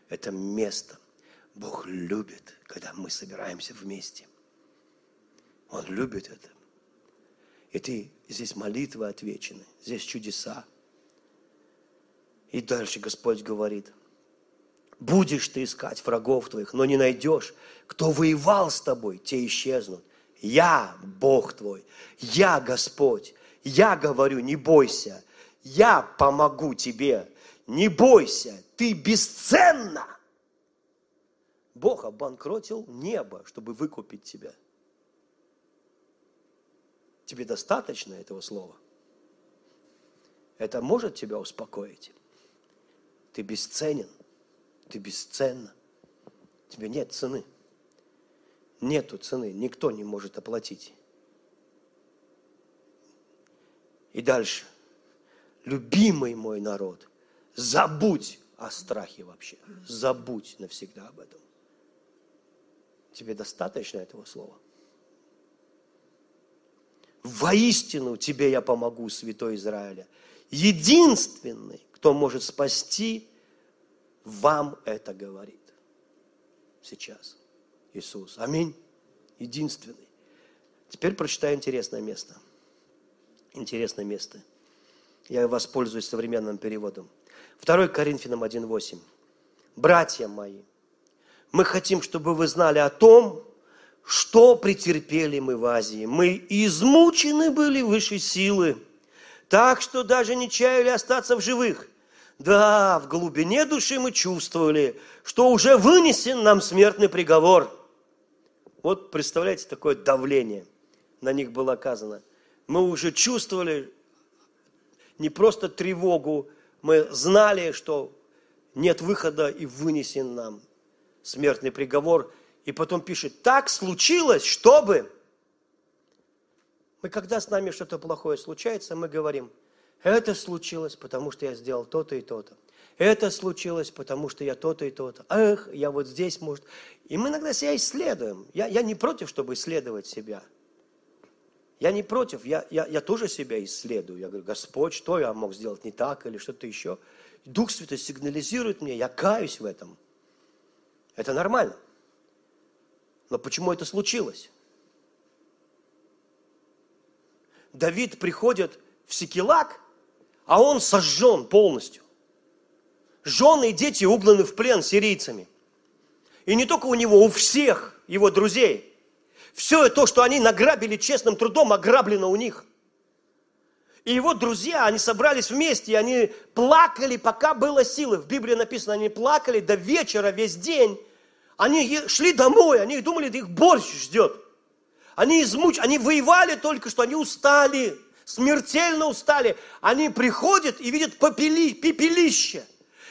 Speaker 1: Это место Бог любит, когда мы собираемся вместе. Он любит это. И ты, здесь молитвы отвечены, здесь чудеса. И дальше Господь говорит, будешь ты искать врагов твоих, но не найдешь. Кто воевал с тобой, те исчезнут. Я Бог твой, я Господь, я говорю, не бойся, Я помогу тебе. Не бойся, ты бесценна. Бог обанкротил небо, чтобы выкупить тебя. Тебе достаточно этого слова? Это может тебя успокоить? Ты бесценен, ты бесценна. Тебе нет цены. Нету цены, никто не может оплатить. И дальше. Любимый мой народ, забудь о страхе вообще. Забудь навсегда об этом. Тебе достаточно этого слова? Воистину тебе я помогу, святой Израиля. Единственный, кто может спасти, вам это говорит. Сейчас. Иисус. Аминь. Единственный. Теперь прочитаю интересное место. Интересное место. Я воспользуюсь современным переводом. 2 Коринфянам 1.8. Братья мои, мы хотим, чтобы вы знали о том, что претерпели мы в Азии. Мы измучены были выше силы, так что даже не чаяли остаться в живых. Да, в глубине души мы чувствовали, что уже вынесен нам смертный приговор. Вот представляете, такое давление на них было оказано. Мы уже чувствовали не просто тревогу, мы знали, что нет выхода и вынесен нам смертный приговор. И потом пишет, так случилось, чтобы... Мы, когда с нами что-то плохое случается, мы говорим, это случилось, потому что я сделал то-то и то-то. Это случилось, потому что я то-то и то-то. Эх, я вот здесь, может... И мы иногда себя исследуем. Я, я не против, чтобы исследовать себя. Я не против, я, я, я тоже себя исследую. Я говорю, Господь, что я мог сделать не так или что-то еще. Дух Святой сигнализирует мне, я каюсь в этом. Это нормально. Но почему это случилось? Давид приходит в Секелак, а он сожжен полностью. Жены и дети угнаны в плен сирийцами. И не только у него, у всех его друзей. Все то, что они награбили честным трудом, ограблено у них. И его друзья, они собрались вместе, и они плакали, пока было силы. В Библии написано, они плакали до вечера весь день, они шли домой, они думали, да их борщ ждет. Они измуч, они воевали только что, они устали, смертельно устали. Они приходят и видят попели, пепелище.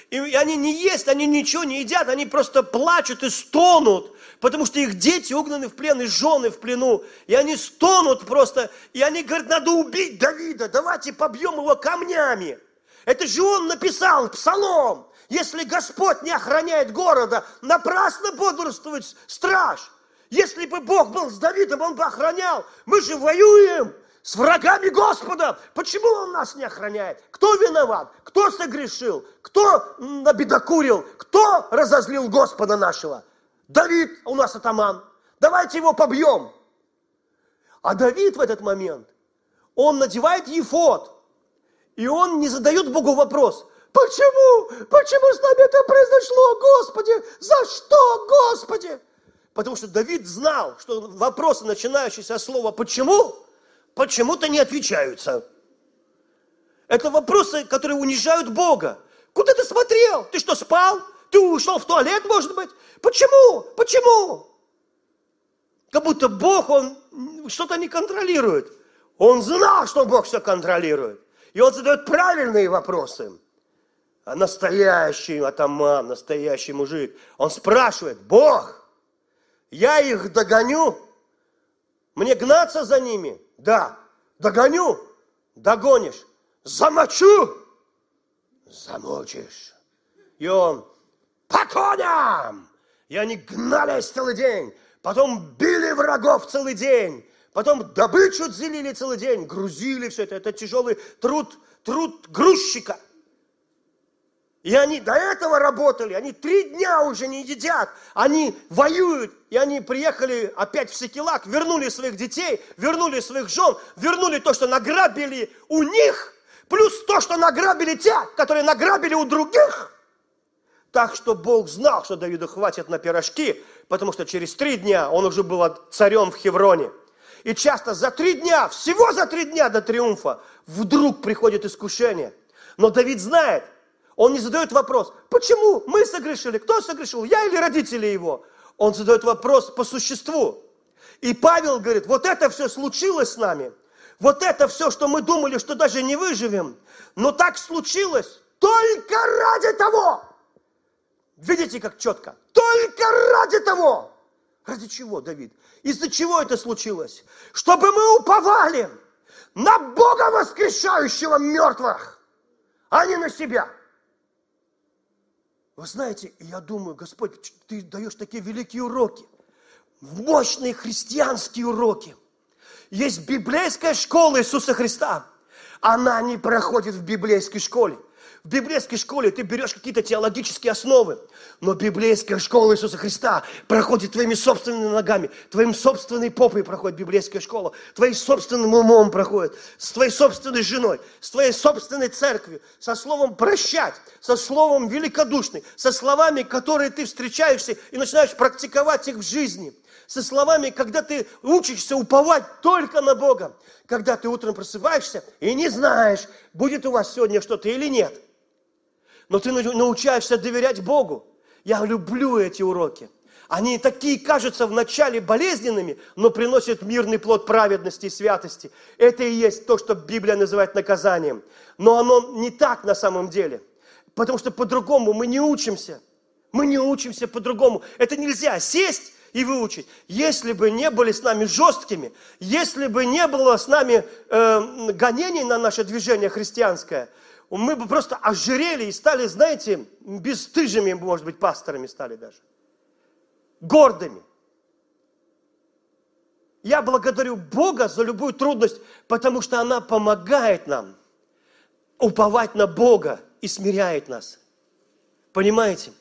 Speaker 1: И они не есть, они ничего не едят, они просто плачут и стонут, потому что их дети угнаны в плен, и жены в плену. И они стонут просто, и они говорят, надо убить Давида, давайте побьем его камнями. Это же он написал псалом. Если Господь не охраняет города, напрасно бодрствует страж. Если бы Бог был с Давидом, он бы охранял. Мы же воюем с врагами Господа. Почему Он нас не охраняет? Кто виноват? Кто согрешил? Кто набедокурил? Кто разозлил Господа нашего? Давид у нас атаман. Давайте его побьем. А Давид в этот момент, он надевает ефот, и он не задает Богу вопрос, Почему? Почему с нами это произошло, Господи? За что, Господи? Потому что Давид знал, что вопросы, начинающиеся с слова «почему», почему-то не отвечаются. Это вопросы, которые унижают Бога. Куда ты смотрел? Ты что, спал? Ты ушел в туалет, может быть? Почему? Почему? Как будто Бог, Он что-то не контролирует. Он знал, что Бог все контролирует. И Он задает правильные вопросы а настоящий атаман, настоящий мужик. Он спрашивает, Бог, я их догоню? Мне гнаться за ними? Да. Догоню? Догонишь. Замочу? Замочишь. И он, по коням! И они гнались целый день. Потом били врагов целый день. Потом добычу делили целый день. Грузили все это. Это тяжелый труд, труд грузчика – и они до этого работали, они три дня уже не едят, они воюют, и они приехали опять в Секелак, вернули своих детей, вернули своих жен, вернули то, что награбили у них, плюс то, что награбили те, которые награбили у других. Так что Бог знал, что Давиду хватит на пирожки, потому что через три дня он уже был царем в Хевроне. И часто за три дня, всего за три дня до триумфа, вдруг приходит искушение – Но Давид знает, он не задает вопрос, почему мы согрешили, кто согрешил, я или родители его? Он задает вопрос по существу. И Павел говорит, вот это все случилось с нами, вот это все, что мы думали, что даже не выживем, но так случилось только ради того. Видите, как четко? Только ради того. Ради чего, Давид? Из-за чего это случилось? Чтобы мы уповали на Бога, воскрешающего мертвых, а не на себя. Вы знаете, я думаю, Господь, ты даешь такие великие уроки, мощные христианские уроки. Есть библейская школа Иисуса Христа. Она не проходит в библейской школе. В библейской школе ты берешь какие-то теологические основы, но библейская школа Иисуса Христа проходит твоими собственными ногами, твоим собственной попой проходит библейская школа, твоим собственным умом проходит, с твоей собственной женой, с твоей собственной церковью, со словом прощать, со словом великодушный, со словами, которые ты встречаешься и начинаешь практиковать их в жизни – со словами, когда ты учишься уповать только на Бога, когда ты утром просыпаешься и не знаешь, будет у вас сегодня что-то или нет. Но ты научаешься доверять Богу. Я люблю эти уроки. Они такие кажутся вначале болезненными, но приносят мирный плод праведности и святости. Это и есть то, что Библия называет наказанием. Но оно не так на самом деле. Потому что по-другому мы не учимся. Мы не учимся по-другому. Это нельзя сесть и выучить. Если бы не были с нами жесткими, если бы не было с нами э, гонений на наше движение христианское, мы бы просто ожирели и стали, знаете, бесстыжими, может быть, пасторами стали даже. Гордыми. Я благодарю Бога за любую трудность, потому что она помогает нам уповать на Бога и смиряет нас. Понимаете?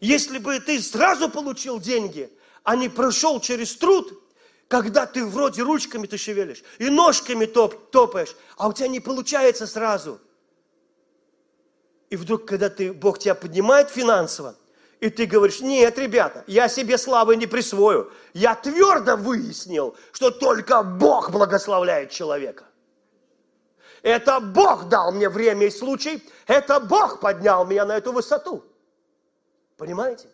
Speaker 1: Если бы ты сразу получил деньги – а не прошел через труд, когда ты вроде ручками ты шевелишь и ножками топ, топаешь, а у тебя не получается сразу. И вдруг, когда ты, Бог тебя поднимает финансово, и ты говоришь, нет, ребята, я себе славы не присвою. Я твердо выяснил, что только Бог благословляет человека. Это Бог дал мне время и случай, это Бог поднял меня на эту высоту. Понимаете?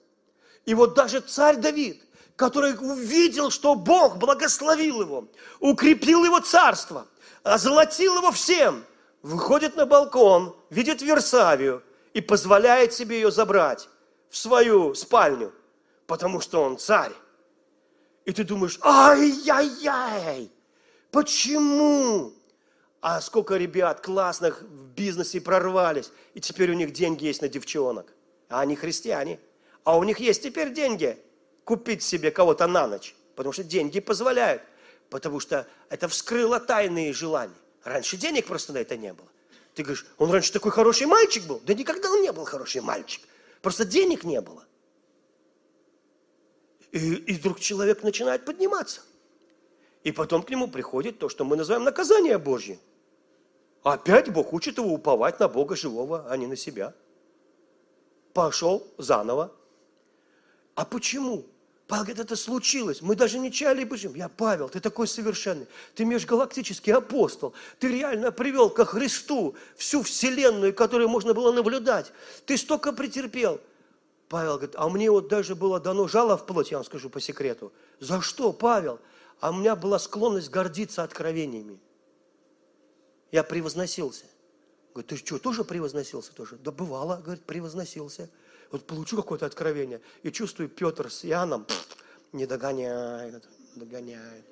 Speaker 1: И вот даже царь Давид, который увидел, что Бог благословил его, укрепил его царство, озолотил его всем, выходит на балкон, видит Версавию и позволяет себе ее забрать в свою спальню, потому что он царь. И ты думаешь, ай-яй-яй, почему? А сколько ребят классных в бизнесе прорвались, и теперь у них деньги есть на девчонок. А они христиане. А у них есть теперь деньги купить себе кого-то на ночь, потому что деньги позволяют, потому что это вскрыло тайные желания. Раньше денег просто на это не было. Ты говоришь, он раньше такой хороший мальчик был. Да никогда он не был хороший мальчик. Просто денег не было. И, и вдруг человек начинает подниматься. И потом к нему приходит то, что мы называем наказание Божье. Опять Бог учит его уповать на Бога живого, а не на себя. Пошел заново. А почему? Павел говорит, это случилось. Мы даже не чаяли бы. Я Павел, ты такой совершенный. Ты межгалактический апостол. Ты реально привел ко Христу всю вселенную, которую можно было наблюдать. Ты столько претерпел. Павел говорит, а мне вот даже было дано жало в плоть, я вам скажу по секрету. За что, Павел? А у меня была склонность гордиться откровениями. Я превозносился. Говорит, ты что, тоже превозносился тоже? Да бывало, говорит, превозносился вот получу какое-то откровение, и чувствую, Петр с Иоанном не догоняет, догоняет.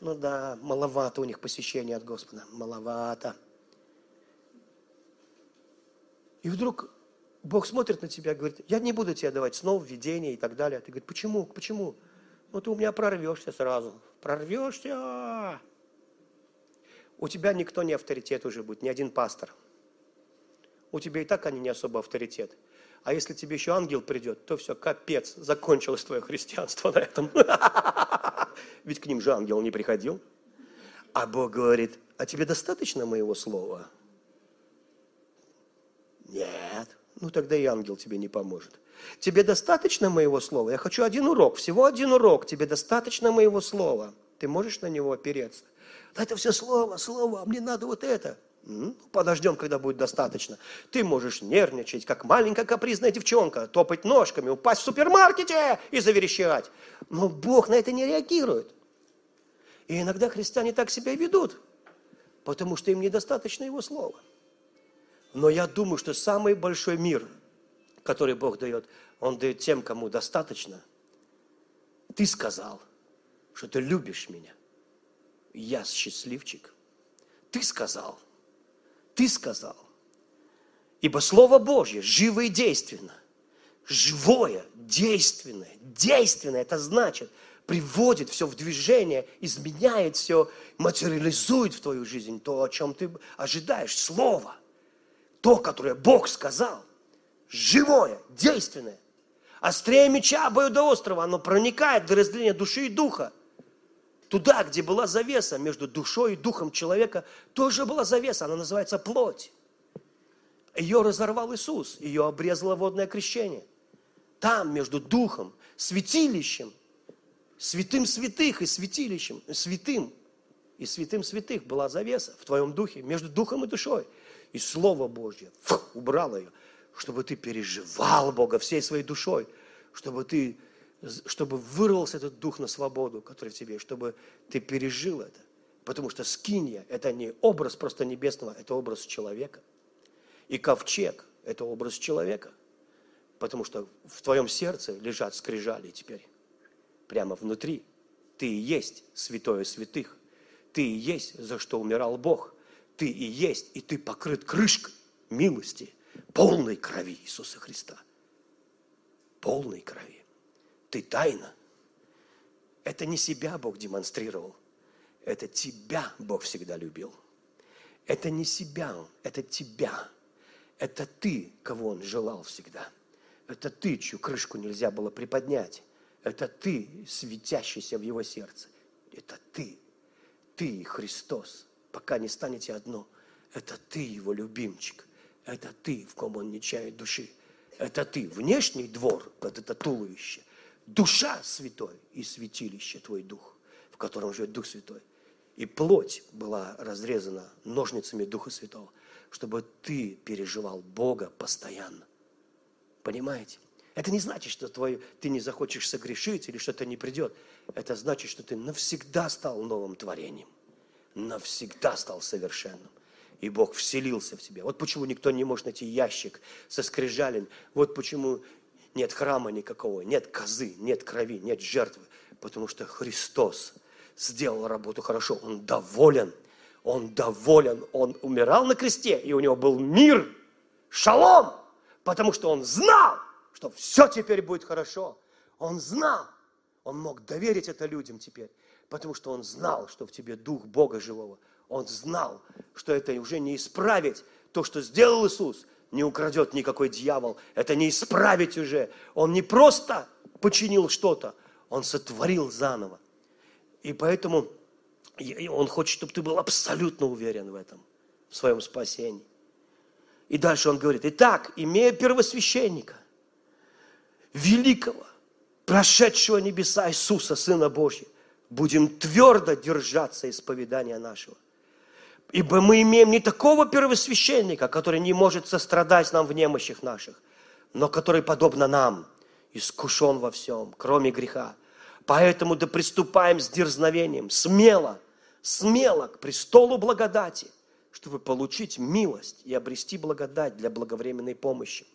Speaker 1: Ну да, маловато у них посещения от Господа, маловато. И вдруг Бог смотрит на тебя и говорит, я не буду тебе давать снов, видения и так далее. Ты говоришь, почему, почему? Ну ты у меня прорвешься сразу. Прорвешься. У тебя никто не авторитет уже будет, ни один пастор. У тебя и так они не особо авторитет. А если тебе еще ангел придет, то все, капец, закончилось твое христианство на этом. Ведь к ним же ангел не приходил. А Бог говорит, а тебе достаточно моего слова? Нет. Ну тогда и ангел тебе не поможет. Тебе достаточно моего слова? Я хочу один урок, всего один урок. Тебе достаточно моего слова? Ты можешь на него опереться? Это все слово, слово, а мне надо вот это. Подождем, когда будет достаточно. Ты можешь нервничать, как маленькая капризная девчонка, топать ножками, упасть в супермаркете и заверещать. Но Бог на это не реагирует. И иногда христиане так себя ведут, потому что им недостаточно Его Слова. Но я думаю, что самый большой мир, который Бог дает, Он дает тем, кому достаточно. Ты сказал, что ты любишь меня. Я счастливчик. Ты сказал – ты сказал. Ибо Слово Божье живо и действенно. Живое, действенное, действенное, это значит, приводит все в движение, изменяет все, материализует в твою жизнь то, о чем ты ожидаешь. Слово, то, которое Бог сказал, живое, действенное. Острее меча острова, оно проникает до разделения души и духа – Туда, где была завеса между душой и духом человека, тоже была завеса, она называется плоть. Ее разорвал Иисус, ее обрезало водное крещение. Там, между духом, святилищем, святым святых и святилищем, святым и святым святых была завеса в твоем духе, между духом и душой. И Слово Божье фух, убрало ее, чтобы ты переживал Бога всей своей душой, чтобы ты чтобы вырвался этот дух на свободу, который в тебе, чтобы ты пережил это. Потому что скинья – это не образ просто небесного, это образ человека. И ковчег – это образ человека. Потому что в твоем сердце лежат скрижали теперь. Прямо внутри. Ты и есть святое святых. Ты и есть, за что умирал Бог. Ты и есть, и ты покрыт крышкой милости, полной крови Иисуса Христа. Полной крови. Ты тайна. Это не себя Бог демонстрировал. Это тебя Бог всегда любил. Это не себя это тебя. Это ты, кого Он желал всегда. Это ты, чью крышку нельзя было приподнять. Это ты, светящийся в Его сердце. Это ты. Ты и Христос. Пока не станете одно. Это ты, Его любимчик. Это ты, в ком Он не чает души. Это ты, внешний двор, вот это туловище душа святой и святилище твой дух, в котором живет Дух Святой. И плоть была разрезана ножницами Духа Святого, чтобы ты переживал Бога постоянно. Понимаете? Это не значит, что твой, ты не захочешь согрешить или что-то не придет. Это значит, что ты навсегда стал новым творением. Навсегда стал совершенным. И Бог вселился в тебя. Вот почему никто не может найти ящик со скрижалями. Вот почему нет храма никакого, нет козы, нет крови, нет жертвы, потому что Христос сделал работу хорошо, Он доволен, Он доволен, Он умирал на кресте, и у Него был мир, шалом, потому что Он знал, что все теперь будет хорошо. Он знал, Он мог доверить это людям теперь, потому что Он знал, что в тебе Дух Бога живого. Он знал, что это уже не исправить то, что сделал Иисус, не украдет никакой дьявол. Это не исправить уже. Он не просто починил что-то, он сотворил заново. И поэтому он хочет, чтобы ты был абсолютно уверен в этом, в своем спасении. И дальше он говорит, итак, имея первосвященника, великого, прошедшего небеса Иисуса, Сына Божьего, будем твердо держаться исповедания нашего. Ибо мы имеем не такого первосвященника, который не может сострадать нам в немощах наших, но который, подобно нам, искушен во всем, кроме греха. Поэтому да приступаем с дерзновением, смело, смело к престолу благодати, чтобы получить милость и обрести благодать для благовременной помощи.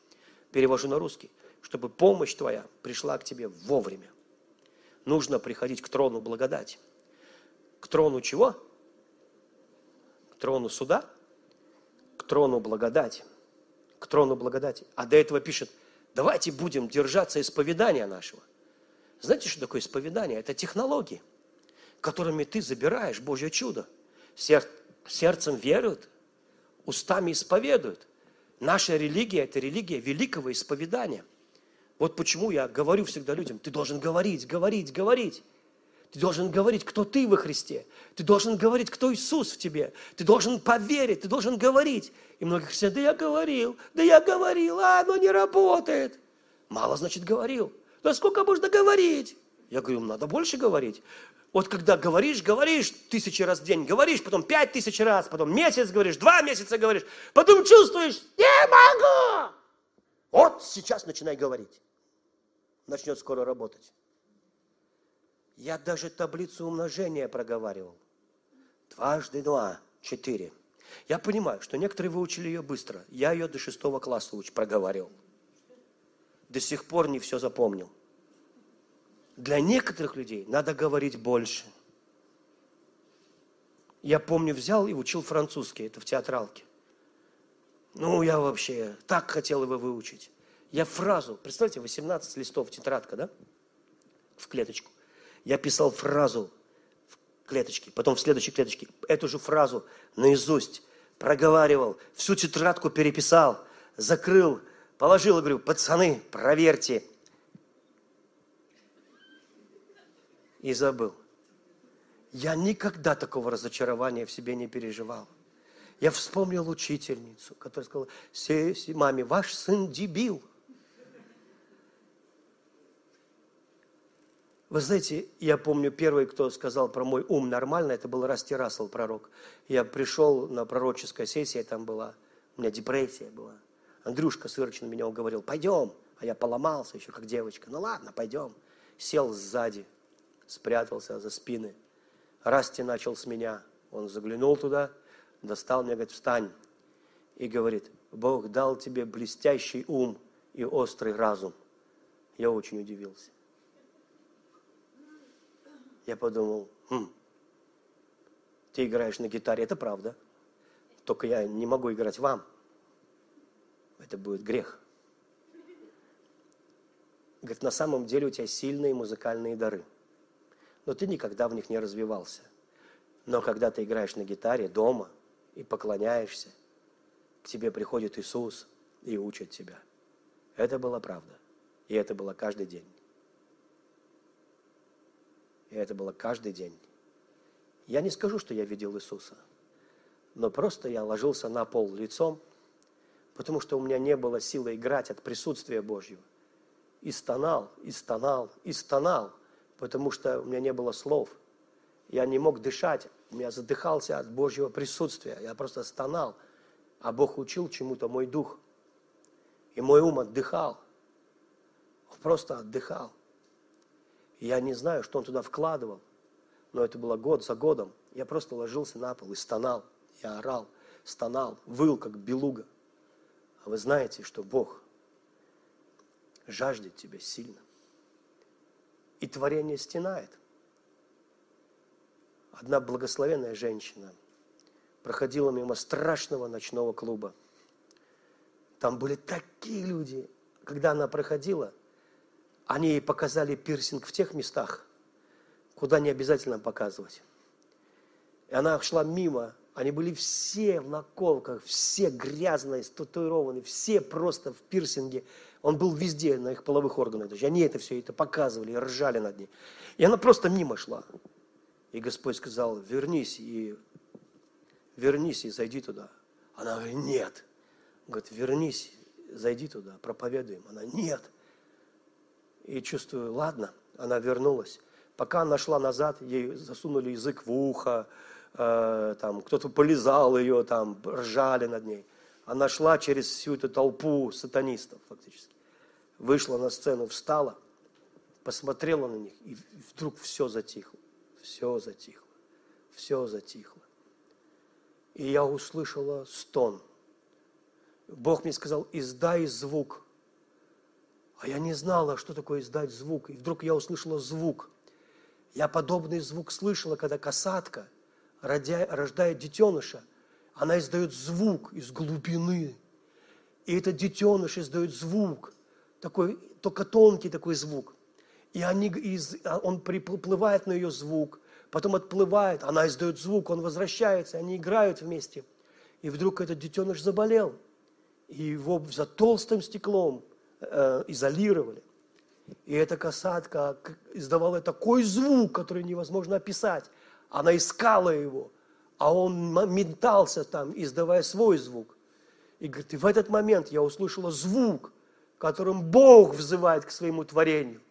Speaker 1: Перевожу на русский. Чтобы помощь твоя пришла к тебе вовремя. Нужно приходить к трону благодати. К трону чего? К трону суда, к трону благодати, к трону благодати. А до этого пишет, давайте будем держаться исповедания нашего. Знаете, что такое исповедание? Это технологии, которыми ты забираешь Божье чудо. Сер, сердцем веруют, устами исповедуют. Наша религия – это религия великого исповедания. Вот почему я говорю всегда людям, ты должен говорить, говорить, говорить. Ты должен говорить, кто ты во Христе. Ты должен говорить, кто Иисус в тебе. Ты должен поверить, ты должен говорить. И многие христиане, да я говорил, да я говорил, а оно не работает. Мало, значит, говорил. Да сколько можно говорить? Я говорю, надо больше говорить. Вот когда говоришь, говоришь тысячи раз в день, говоришь, потом пять тысяч раз, потом месяц говоришь, два месяца говоришь, потом чувствуешь, не могу. Вот сейчас начинай говорить. Начнет скоро работать. Я даже таблицу умножения проговаривал. Дважды два, четыре. Я понимаю, что некоторые выучили ее быстро. Я ее до шестого класса уч проговаривал. До сих пор не все запомнил. Для некоторых людей надо говорить больше. Я помню, взял и учил французский, это в театралке. Ну, я вообще так хотел его выучить. Я фразу, представьте, 18 листов тетрадка, да? В клеточку. Я писал фразу в клеточке, потом в следующей клеточке эту же фразу наизусть проговаривал, всю тетрадку переписал, закрыл, положил и говорю, пацаны, проверьте. И забыл. Я никогда такого разочарования в себе не переживал. Я вспомнил учительницу, которая сказала, маме, ваш сын дебил. Вы знаете, я помню, первый, кто сказал про мой ум нормально, это был Расти Рассел, пророк. Я пришел на пророческая сессия, там была, у меня депрессия была. Андрюшка Сырочный меня уговорил, пойдем. А я поломался еще, как девочка. Ну ладно, пойдем. Сел сзади, спрятался за спины. Расти начал с меня. Он заглянул туда, достал меня, говорит, встань. И говорит, Бог дал тебе блестящий ум и острый разум. Я очень удивился. Я подумал, хм, ты играешь на гитаре, это правда. Только я не могу играть вам. Это будет грех. Говорит, на самом деле у тебя сильные музыкальные дары. Но ты никогда в них не развивался. Но когда ты играешь на гитаре дома и поклоняешься, к тебе приходит Иисус и учит тебя. Это была правда. И это было каждый день. Это было каждый день. Я не скажу, что я видел Иисуса, но просто я ложился на пол лицом, потому что у меня не было силы играть от присутствия Божьего. И стонал, и стонал, и стонал, потому что у меня не было слов. Я не мог дышать, меня задыхался от Божьего присутствия. Я просто стонал, а Бог учил чему-то мой дух. И мой ум отдыхал. Просто отдыхал. Я не знаю, что он туда вкладывал, но это было год за годом. Я просто ложился на пол и стонал. Я орал, стонал, выл, как белуга. А вы знаете, что Бог жаждет тебя сильно. И творение стенает. Одна благословенная женщина проходила мимо страшного ночного клуба. Там были такие люди. Когда она проходила – они ей показали пирсинг в тех местах, куда не обязательно показывать. И она шла мимо, они были все в наколках, все грязные, статуированы, все просто в пирсинге. Он был везде, на их половых органах. Даже они это все это показывали, ржали над ней. И она просто мимо шла. И Господь сказал, вернись и вернись и зайди туда. Она говорит, нет. Говорит, вернись, зайди туда, проповедуем. Она, нет и чувствую, ладно, она вернулась. Пока она шла назад, ей засунули язык в ухо, э, там кто-то полезал ее, там ржали над ней. Она шла через всю эту толпу сатанистов фактически. Вышла на сцену, встала, посмотрела на них, и вдруг все затихло. Все затихло. Все затихло. И я услышала стон. Бог мне сказал, издай звук – а я не знала, что такое издать звук. И вдруг я услышала звук. Я подобный звук слышала, когда касатка рождает детеныша. Она издает звук из глубины. И этот детеныш издает звук, такой, только тонкий такой звук. И они, а он приплывает на ее звук, потом отплывает, она издает звук, он возвращается, они играют вместе. И вдруг этот детеныш заболел. И его за толстым стеклом – э, изолировали. И эта касатка издавала такой звук, который невозможно описать. Она искала его, а он метался там, издавая свой звук. И говорит, и в этот момент я услышала звук, которым Бог взывает к своему творению.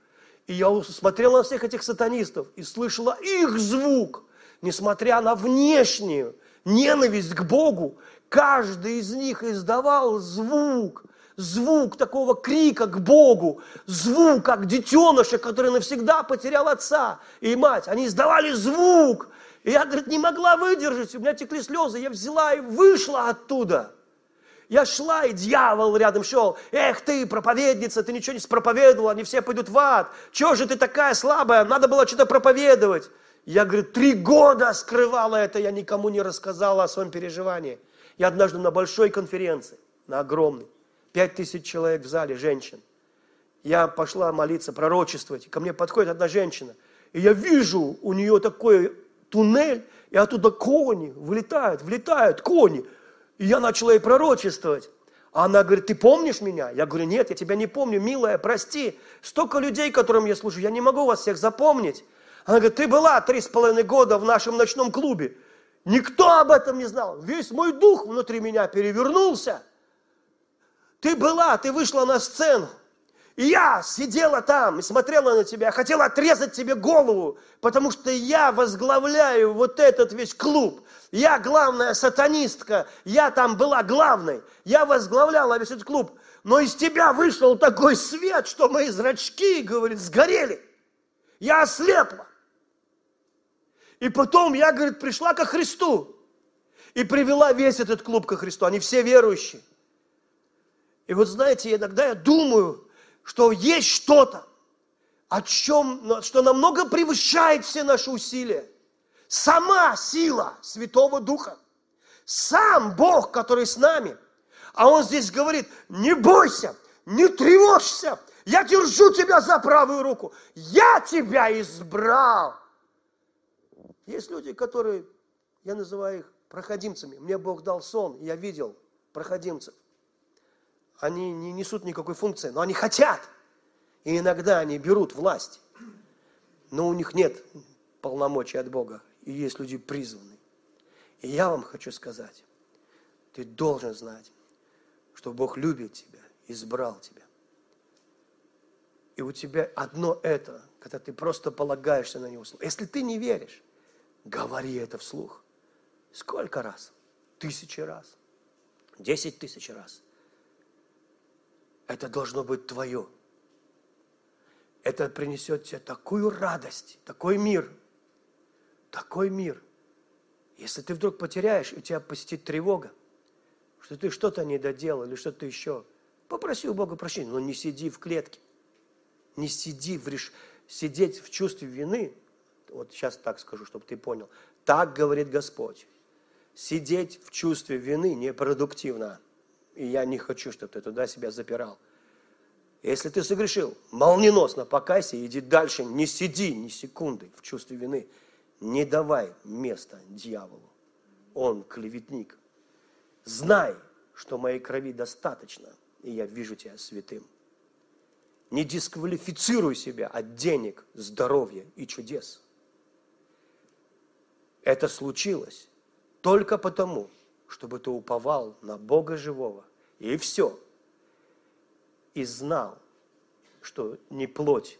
Speaker 1: И я смотрел на всех этих сатанистов и слышала их звук, несмотря на внешнюю ненависть к Богу, каждый из них издавал звук, звук такого крика к Богу, звук, как детеныша, который навсегда потерял отца и мать. Они издавали звук. И я, говорит, не могла выдержать, у меня текли слезы. Я взяла и вышла оттуда. Я шла, и дьявол рядом шел. Эх ты, проповедница, ты ничего не проповедовала, они все пойдут в ад. Чего же ты такая слабая? Надо было что-то проповедовать. Я, говорит, три года скрывала это, я никому не рассказала о своем переживании. Я однажды на большой конференции, на огромной, пять тысяч человек в зале, женщин. Я пошла молиться, пророчествовать. Ко мне подходит одна женщина. И я вижу у нее такой туннель, и оттуда кони вылетают, влетают кони. И я начала ей пророчествовать. А она говорит, ты помнишь меня? Я говорю, нет, я тебя не помню, милая, прости. Столько людей, которым я служу, я не могу вас всех запомнить. Она говорит, ты была три с половиной года в нашем ночном клубе. Никто об этом не знал. Весь мой дух внутри меня перевернулся. Ты была, ты вышла на сцену. И я сидела там и смотрела на тебя, хотела отрезать тебе голову, потому что я возглавляю вот этот весь клуб. Я главная сатанистка, я там была главной. Я возглавляла весь этот клуб. Но из тебя вышел такой свет, что мои зрачки, говорит, сгорели. Я ослепла. И потом я, говорит, пришла ко Христу. И привела весь этот клуб ко Христу. Они все верующие. И вот знаете, иногда я думаю, что есть что-то, о чем, что намного превышает все наши усилия. Сама сила Святого Духа. Сам Бог, который с нами. А Он здесь говорит, не бойся, не тревожься, я держу тебя за правую руку, я тебя избрал. Есть люди, которые, я называю их проходимцами. Мне Бог дал сон, я видел проходимцев они не несут никакой функции, но они хотят. И иногда они берут власть, но у них нет полномочий от Бога. И есть люди призванные. И я вам хочу сказать, ты должен знать, что Бог любит тебя, избрал тебя. И у тебя одно это, когда ты просто полагаешься на Него. Если ты не веришь, говори это вслух. Сколько раз? Тысячи раз. Десять тысяч раз. Это должно быть твое. Это принесет тебе такую радость, такой мир, такой мир. Если ты вдруг потеряешь, и тебя посетит тревога, что ты что-то не доделал или что-то еще, попроси у Бога прощения, но не сиди в клетке. Не сиди в реш... сидеть в чувстве вины, вот сейчас так скажу, чтобы ты понял, так говорит Господь. Сидеть в чувстве вины непродуктивно. И я не хочу, чтобы ты туда себя запирал. Если ты согрешил, молниеносно покайся и иди дальше. Не сиди ни секунды в чувстве вины. Не давай места дьяволу. Он клеветник. Знай, что моей крови достаточно, и я вижу тебя святым. Не дисквалифицируй себя от денег, здоровья и чудес. Это случилось только потому, чтобы ты уповал на Бога живого. И все. И знал, что не плоть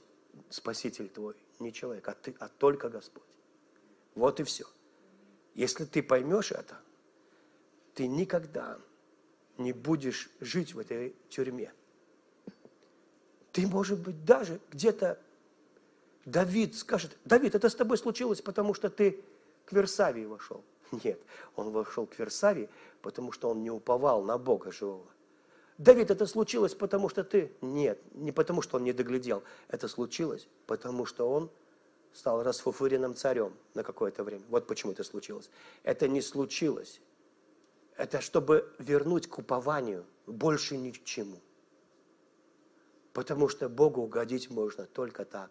Speaker 1: Спаситель твой, не человек, а ты, а только Господь. Вот и все. Если ты поймешь это, ты никогда не будешь жить в этой тюрьме. Ты, может быть, даже где-то Давид скажет, Давид, это с тобой случилось, потому что ты к Версавии вошел. Нет, он вошел к Версавии, потому что он не уповал на Бога живого. Давид, это случилось, потому что ты... Нет, не потому, что он не доглядел. Это случилось, потому что он стал расфуфыренным царем на какое-то время. Вот почему это случилось. Это не случилось. Это чтобы вернуть к упованию больше ни к чему. Потому что Богу угодить можно только так.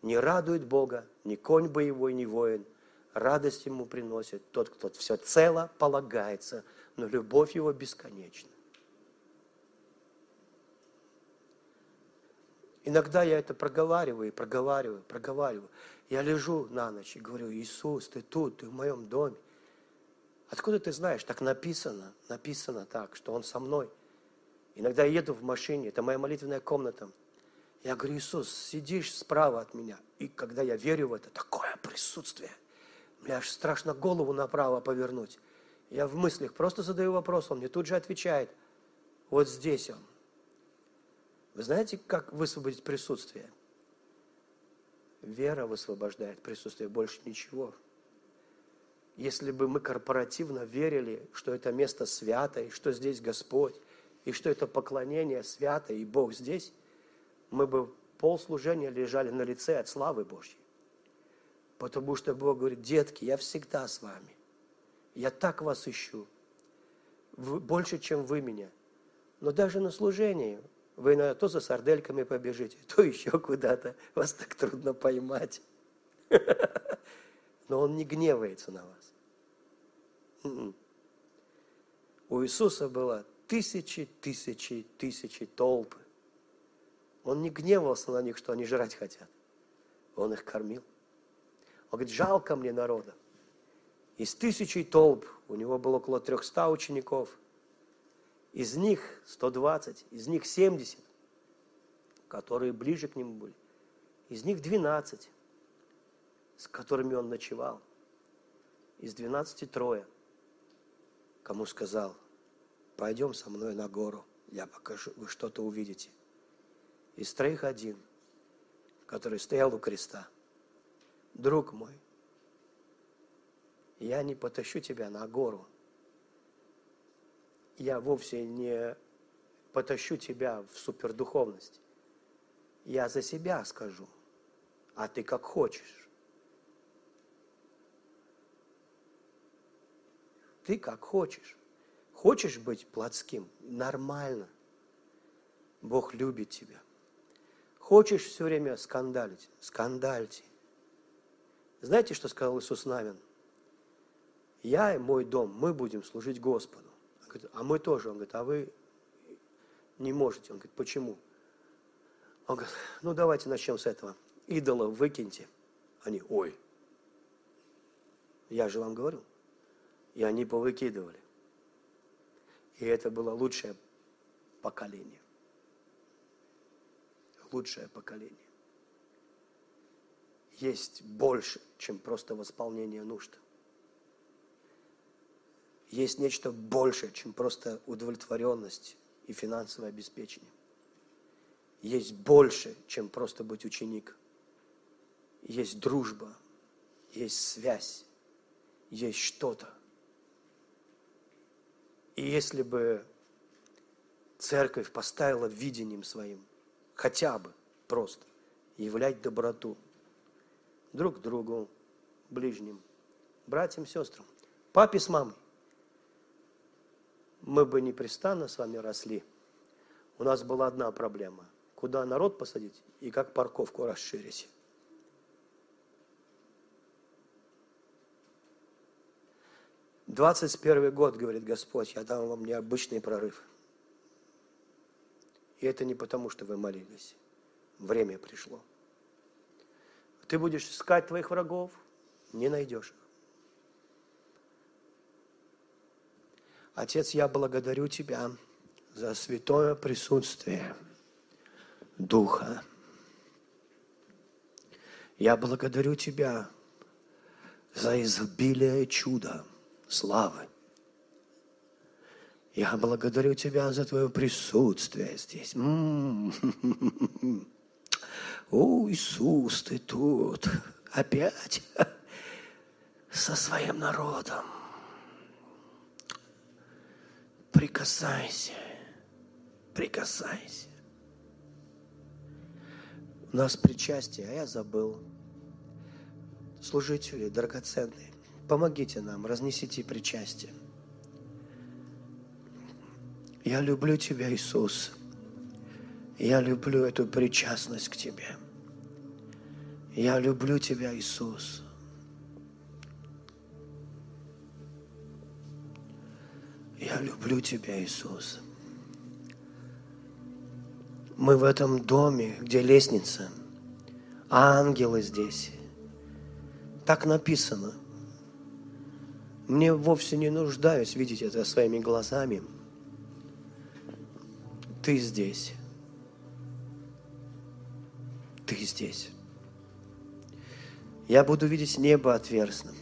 Speaker 1: Не радует Бога ни конь боевой, ни воин – радость ему приносит тот, кто все цело полагается, но любовь его бесконечна. Иногда я это проговариваю, проговариваю, проговариваю. Я лежу на ночь и говорю, Иисус, ты тут, ты в моем доме. Откуда ты знаешь? Так написано, написано так, что Он со мной. Иногда я еду в машине, это моя молитвенная комната. Я говорю, Иисус, сидишь справа от меня. И когда я верю в это, такое присутствие. Мне аж страшно голову направо повернуть. Я в мыслях просто задаю вопрос, он мне тут же отвечает. Вот здесь он. Вы знаете, как высвободить присутствие? Вера высвобождает присутствие, больше ничего. Если бы мы корпоративно верили, что это место свято, и что здесь Господь, и что это поклонение свято, и Бог здесь, мы бы полслужения лежали на лице от славы Божьей. Потому что Бог говорит, детки, я всегда с вами. Я так вас ищу. Больше, чем вы меня. Но даже на служении вы иногда то за сардельками побежите, то еще куда-то. Вас так трудно поймать. Но Он не гневается на вас. М-м. У Иисуса было тысячи, тысячи, тысячи толпы. Он не гневался на них, что они жрать хотят. Он их кормил. Он говорит, жалко мне народа. Из тысячи толп, у него было около 300 учеников – из них 120, из них 70, которые ближе к нему были. Из них 12, с которыми он ночевал. Из 12 трое. Кому сказал, пойдем со мной на гору, я покажу, вы что-то увидите. Из троих один, который стоял у креста. Друг мой, я не потащу тебя на гору, я вовсе не потащу тебя в супердуховность. Я за себя скажу, а ты как хочешь. Ты как хочешь. Хочешь быть плотским? Нормально. Бог любит тебя. Хочешь все время скандалить? Скандальте. Знаете, что сказал Иисус Навин? Я и мой дом, мы будем служить Господу говорит, а мы тоже. Он говорит, а вы не можете. Он говорит, почему? Он говорит, ну давайте начнем с этого. Идолов выкиньте. Они, ой, я же вам говорю. И они повыкидывали. И это было лучшее поколение. Лучшее поколение. Есть больше, чем просто восполнение нужд есть нечто большее, чем просто удовлетворенность и финансовое обеспечение. Есть больше, чем просто быть ученик. Есть дружба, есть связь, есть что-то. И если бы церковь поставила видением своим, хотя бы просто, являть доброту друг другу, ближним, братьям, сестрам, папе с мамой, мы бы непрестанно с вами росли. У нас была одна проблема. Куда народ посадить и как парковку расширить. Двадцать первый год, говорит Господь, я дам вам необычный прорыв. И это не потому, что вы молились. Время пришло. Ты будешь искать твоих врагов, не найдешь их. Отец, я благодарю Тебя за святое присутствие Духа. Я благодарю Тебя за изобилие чуда, славы. Я благодарю Тебя за Твое присутствие здесь. О, Иисус, Ты тут опять со своим народом. Прикасайся. Прикасайся. У нас причастие, а я забыл. Служители драгоценные, помогите нам, разнесите причастие. Я люблю Тебя, Иисус. Я люблю эту причастность к Тебе. Я люблю Тебя, Иисус. Я люблю Тебя, Иисус. Мы в этом доме, где лестница, ангелы здесь. Так написано. Мне вовсе не нуждаюсь видеть это своими глазами. Ты здесь. Здесь. Я буду видеть небо отверстным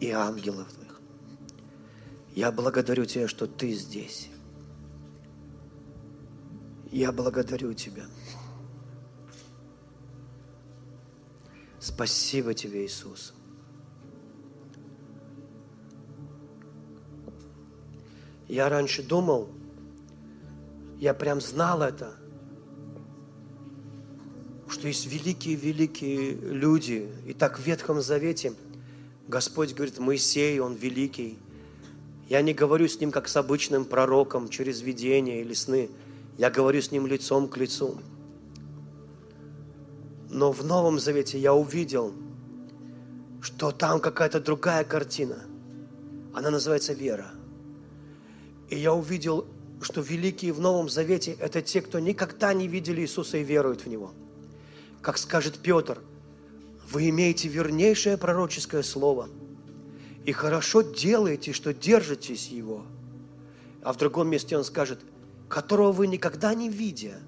Speaker 1: и ангелов Твоих. Я благодарю Тебя, что Ты здесь. Я благодарю Тебя. Спасибо Тебе, Иисус. Я раньше думал, я прям знал это, что есть великие-великие люди. И так в Ветхом Завете Господь говорит, Моисей, он великий. Я не говорю с ним, как с обычным пророком, через видение или сны. Я говорю с ним лицом к лицу. Но в Новом Завете я увидел, что там какая-то другая картина. Она называется вера. И я увидел, что великие в Новом Завете – это те, кто никогда не видели Иисуса и веруют в Него – как скажет Петр, вы имеете вернейшее пророческое слово и хорошо делаете, что держитесь его. А в другом месте он скажет, которого вы никогда не видя,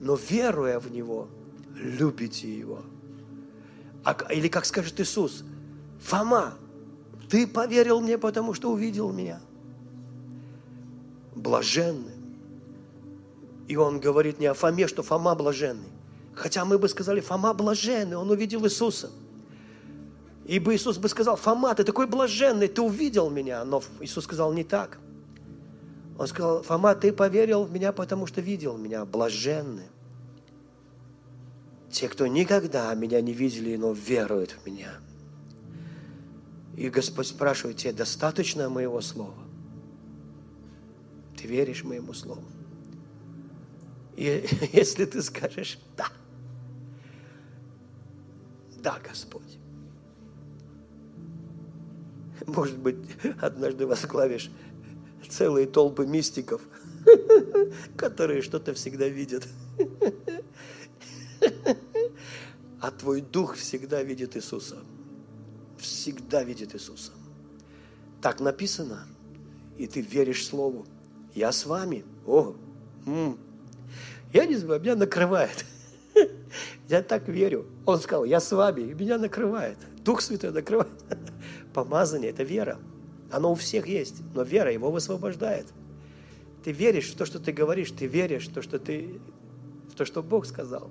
Speaker 1: но веруя в него, любите его. А, или как скажет Иисус, Фома, ты поверил мне, потому что увидел меня. Блаженный. И он говорит не о Фоме, что Фома блаженный, Хотя мы бы сказали, Фома блаженный, он увидел Иисуса. И бы Иисус бы сказал, Фома, ты такой блаженный, ты увидел меня. Но Иисус сказал не так. Он сказал, Фома, ты поверил в меня, потому что видел меня, блаженный. Те, кто никогда меня не видели, но веруют в меня. И Господь спрашивает, тебе достаточно моего слова? Ты веришь моему слову? И если ты скажешь «да», да, Господь. Может быть, однажды возглавишь целые толпы мистиков, которые что-то всегда видят. А твой дух всегда видит Иисуса. Всегда видит Иисуса. Так написано. И ты веришь Слову. Я с вами. О, м-м. я не знаю, меня накрывает. Я так верю. Он сказал, я с вами, и меня накрывает. Дух Святой накрывает. Помазание – это вера. Оно у всех есть, но вера его высвобождает. Ты веришь в то, что ты говоришь, ты веришь в то, что, ты, в то, что Бог сказал.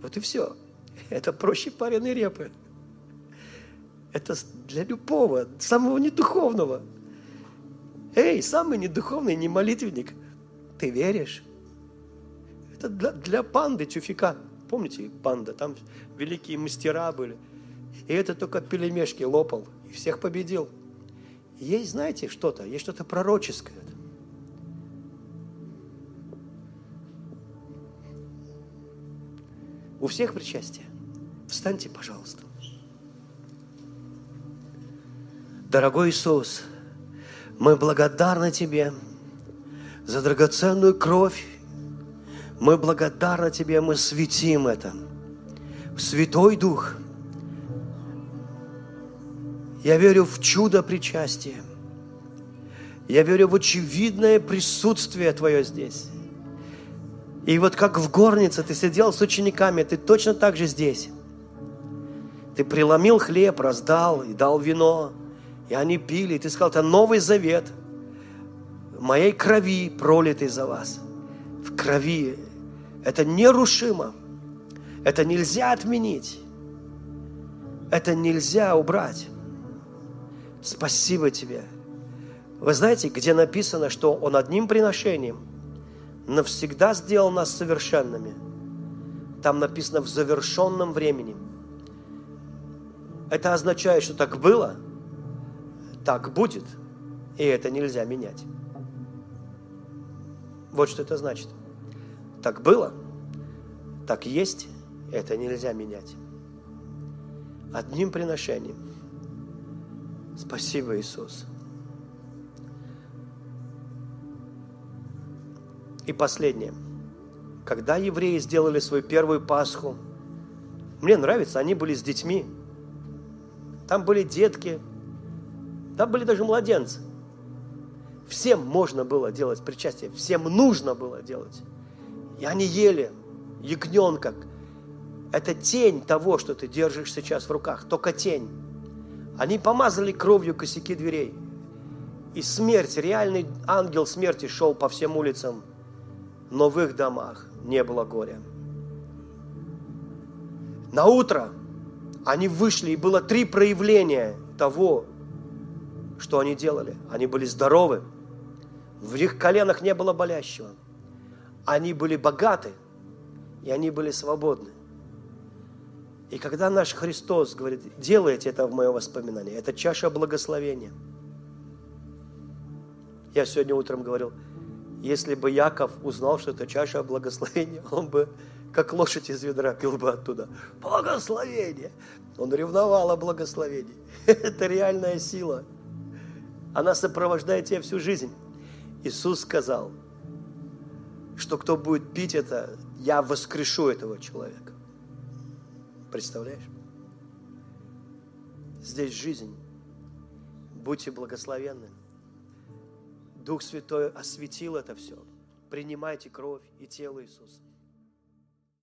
Speaker 1: Вот и все. Это проще пареной репы. Это для любого, самого недуховного. Эй, самый недуховный, не молитвенник, ты веришь? Это для, для панды тюфика. Помните, панда, там великие мастера были. И это только пелемешки лопал и всех победил. Есть, знаете, что-то, есть что-то пророческое. У всех причастие. Встаньте, пожалуйста. Дорогой Иисус, мы благодарны Тебе за драгоценную кровь мы благодарны Тебе, мы светим это. Святой Дух, я верю в чудо причастия. Я верю в очевидное присутствие Твое здесь. И вот как в горнице ты сидел с учениками, ты точно так же здесь. Ты преломил хлеб, раздал и дал вино, и они пили. И ты сказал, это новый завет моей крови, пролитой за вас. В крови это нерушимо. Это нельзя отменить. Это нельзя убрать. Спасибо тебе. Вы знаете, где написано, что Он одним приношением навсегда сделал нас совершенными? Там написано в завершенном времени. Это означает, что так было, так будет, и это нельзя менять. Вот что это значит – так было, так есть, это нельзя менять. Одним приношением. Спасибо, Иисус. И последнее. Когда евреи сделали свою первую Пасху, мне нравится, они были с детьми. Там были детки, там были даже младенцы. Всем можно было делать причастие, всем нужно было делать. И они ели. ягненка. Это тень того, что ты держишь сейчас в руках, только тень. Они помазали кровью косяки дверей. И смерть, реальный ангел смерти шел по всем улицам, но в их домах не было горя. На утро они вышли, и было три проявления того, что они делали. Они были здоровы, в их коленах не было болящего. Они были богаты, и они были свободны. И когда наш Христос говорит, делайте это в мое воспоминание, это чаша благословения. Я сегодня утром говорил, если бы Яков узнал, что это чаша благословения, он бы как лошадь из ведра пил бы оттуда. Благословение! Он ревновал о благословении. Это реальная сила. Она сопровождает тебя всю жизнь. Иисус сказал, что кто будет пить это, я воскрешу этого человека. Представляешь? Здесь жизнь. Будьте благословенны. Дух Святой осветил это все. Принимайте кровь и тело Иисуса.